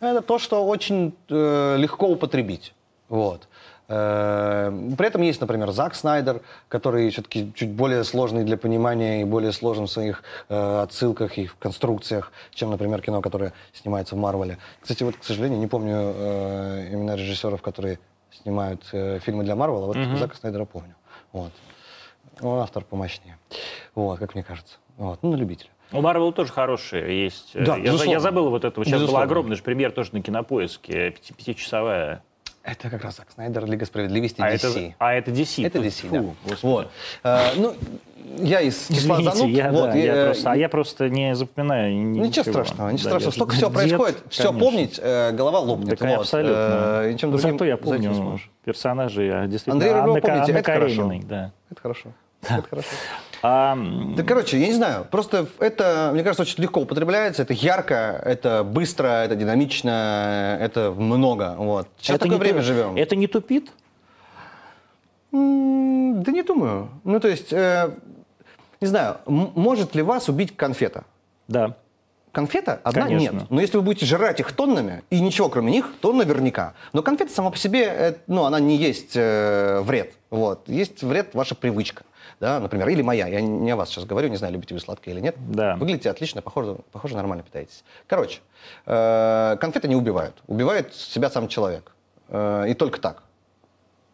Это то, что очень э, легко употребить. Вот. Э, При этом есть, например, Зак Снайдер, который все-таки чуть более сложный для понимания и более сложен в своих э, отсылках и в конструкциях, чем, например, кино, которое снимается в Марвеле. Кстати, вот, к сожалению, не помню э, имена режиссеров, которые снимают э, фильмы для Марвела. Вот Зака Снайдера помню. Вот. Он автор помощнее. Вот, как мне кажется. Вот. Ну, на любителя. У Марвел тоже хорошие есть. Да, я, безусловно. я забыл вот это. Вот сейчас Безусловно. была огромная же премьера тоже на кинопоиске, пяти- пятичасовая. Это как раз Снайдер, Лига справедливости, А DC. это, а это DC. Это DC, фу, да. господи. Вот. Э, ну, я из числа Извините, зануд. я, вот, да, и, я э, просто, а я просто не запоминаю. ни- Ничего ничего. страшного, ничего Да, страшного. я Столько всего дед, происходит, все конечно. помнить, э, голова лопнет. Так, вот. абсолютно. Э, и чем Ну, другим Зато я помню персонажей, а действительно Андрей Рыгова Анна, помните, Анна это хорошо. Карениной, да. Это хорошо. Это хорошо. А, Да, короче, я не знаю. Просто это, мне кажется, очень легко употребляется. Это ярко, это быстро, это динамично, это много. Вот. Сейчас это такое время ту- живем. Это не тупит? Да не думаю. Ну, то есть, э, не знаю, может ли вас убить конфета? Да. Конфета одна Конечно. нет. Но если вы будете жрать их тоннами и ничего кроме них, то наверняка. Но конфета сама по себе, э, ну, она не есть э, вред. Вот. Есть вред ваша привычка. Да, например, или моя. Я не о вас сейчас говорю, не знаю, любите вы сладкое или нет. Да. Выглядите отлично, похоже, похоже нормально питаетесь. Короче, э, конфеты не убивают. Убивает себя сам человек. Э, и только так.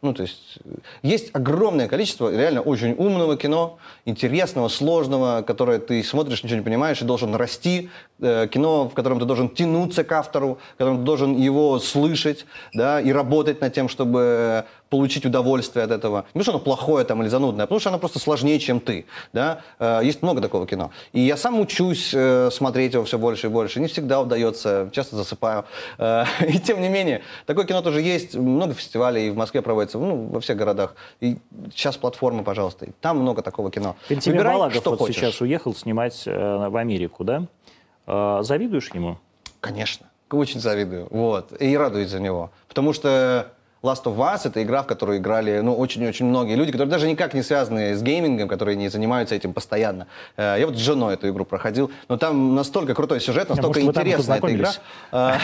Ну, то есть э, есть огромное количество реально очень умного кино, интересного, сложного, которое ты смотришь, ничего не понимаешь, и должен расти. Э, кино, в котором ты должен тянуться к автору, в котором ты должен его слышать, да, и работать над тем, чтобы получить удовольствие от этого. Не потому что оно плохое там или занудное, а потому что оно просто сложнее, чем ты. Да? Э, Есть много такого кино. И я сам учусь э, смотреть его все больше и больше. Не всегда удается, часто засыпаю. Э, [laughs] И тем не менее, такое кино тоже есть. Много фестивалей в Москве проводится, ну, во всех городах. И сейчас платформа, пожалуйста. И там много такого кино. Пантелей Выбирай, Балагов что вот хочешь. сейчас уехал снимать в Америку, да? Завидуешь ему? Конечно. Очень завидую. Вот. И радуюсь за него. Потому что Last of Us — это игра, в которую играли ну, очень-очень многие люди, которые даже никак не связаны с геймингом, которые не занимаются этим постоянно. Э, Я вот с женой эту игру проходил, но там настолько крутой сюжет, настолько может, вы там интересная эта игра. А,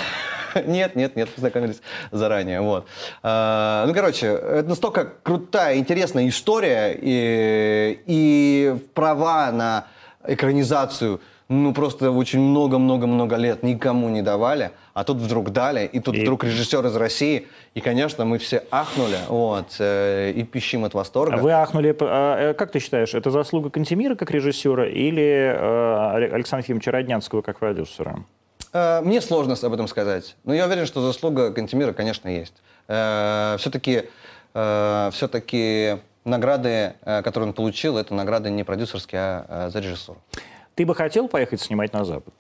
[laughs] Нет, нет, нет, познакомились заранее. Вот. А, Ну, короче, это настолько крутая, интересная история, и, и права на экранизацию ну, просто очень много-много-много лет никому не давали, а тут вдруг дали, и тут И- вдруг режиссер из России, и, конечно, мы все ахнули, вот, э, и пищим от восторга. А Вы ахнули. а, Как ты считаешь, это заслуга Кантемира как режиссера или э, Але- Александра Ефимовича Роднянского как продюсера? Э, Мне сложно об этом сказать. Но я уверен, что заслуга Кантемира, конечно, есть. Все-таки, все-таки награды, которые он получил, это награды не продюсерские, а за режиссуру. Ты бы хотел поехать снимать на Запад?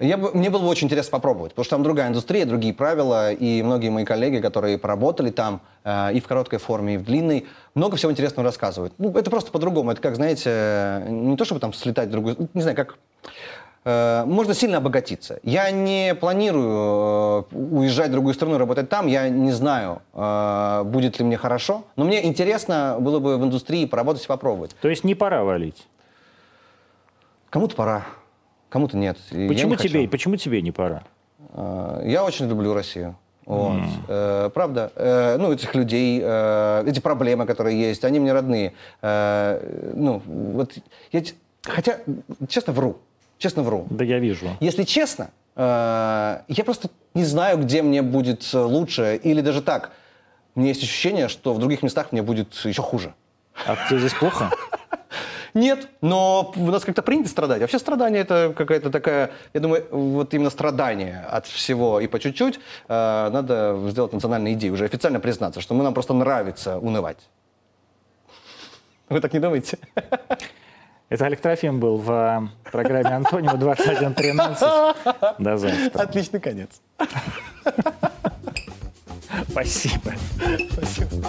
Я бы, мне было бы очень интересно попробовать, потому что там другая индустрия, другие правила, и многие мои коллеги, которые поработали там э, и в короткой форме, и в длинной, много всего интересного рассказывают. Ну, это просто по-другому. Это как, знаете, не то чтобы там слетать в другую... Не знаю, как... э, можно сильно обогатиться. Я не планирую э, уезжать в другую страну работать там. Я не знаю, э, будет ли мне хорошо. Но мне интересно было бы в индустрии поработать и попробовать. То есть не пора валить? Кому-то пора, кому-то нет. Я Почему не хочу. тебе, почему тебе не пора? Э, Я очень люблю Россию. Вот. Э, правда. Э, ну, этих людей, э, эти проблемы, которые есть, они мне родные. Э, ну, вот я, хотя, честно вру, честно вру. Да я вижу. Если честно, э, я просто не знаю, где мне будет лучше, или даже так. Меня есть ощущение, что в других местах мне будет еще хуже. А тебе здесь плохо? [laughs] Нет, но у нас как-то принято страдать. Вообще страдание это какая-то такая, я думаю, вот именно страдание от всего и по чуть-чуть э, надо сделать национальной идеей, уже официально признаться, что мы нам просто нравится унывать. Вы так не думаете? Это Олег Трофим был в э, программе Антонио 21.13. До завтра. Отличный конец. Спасибо. Спасибо.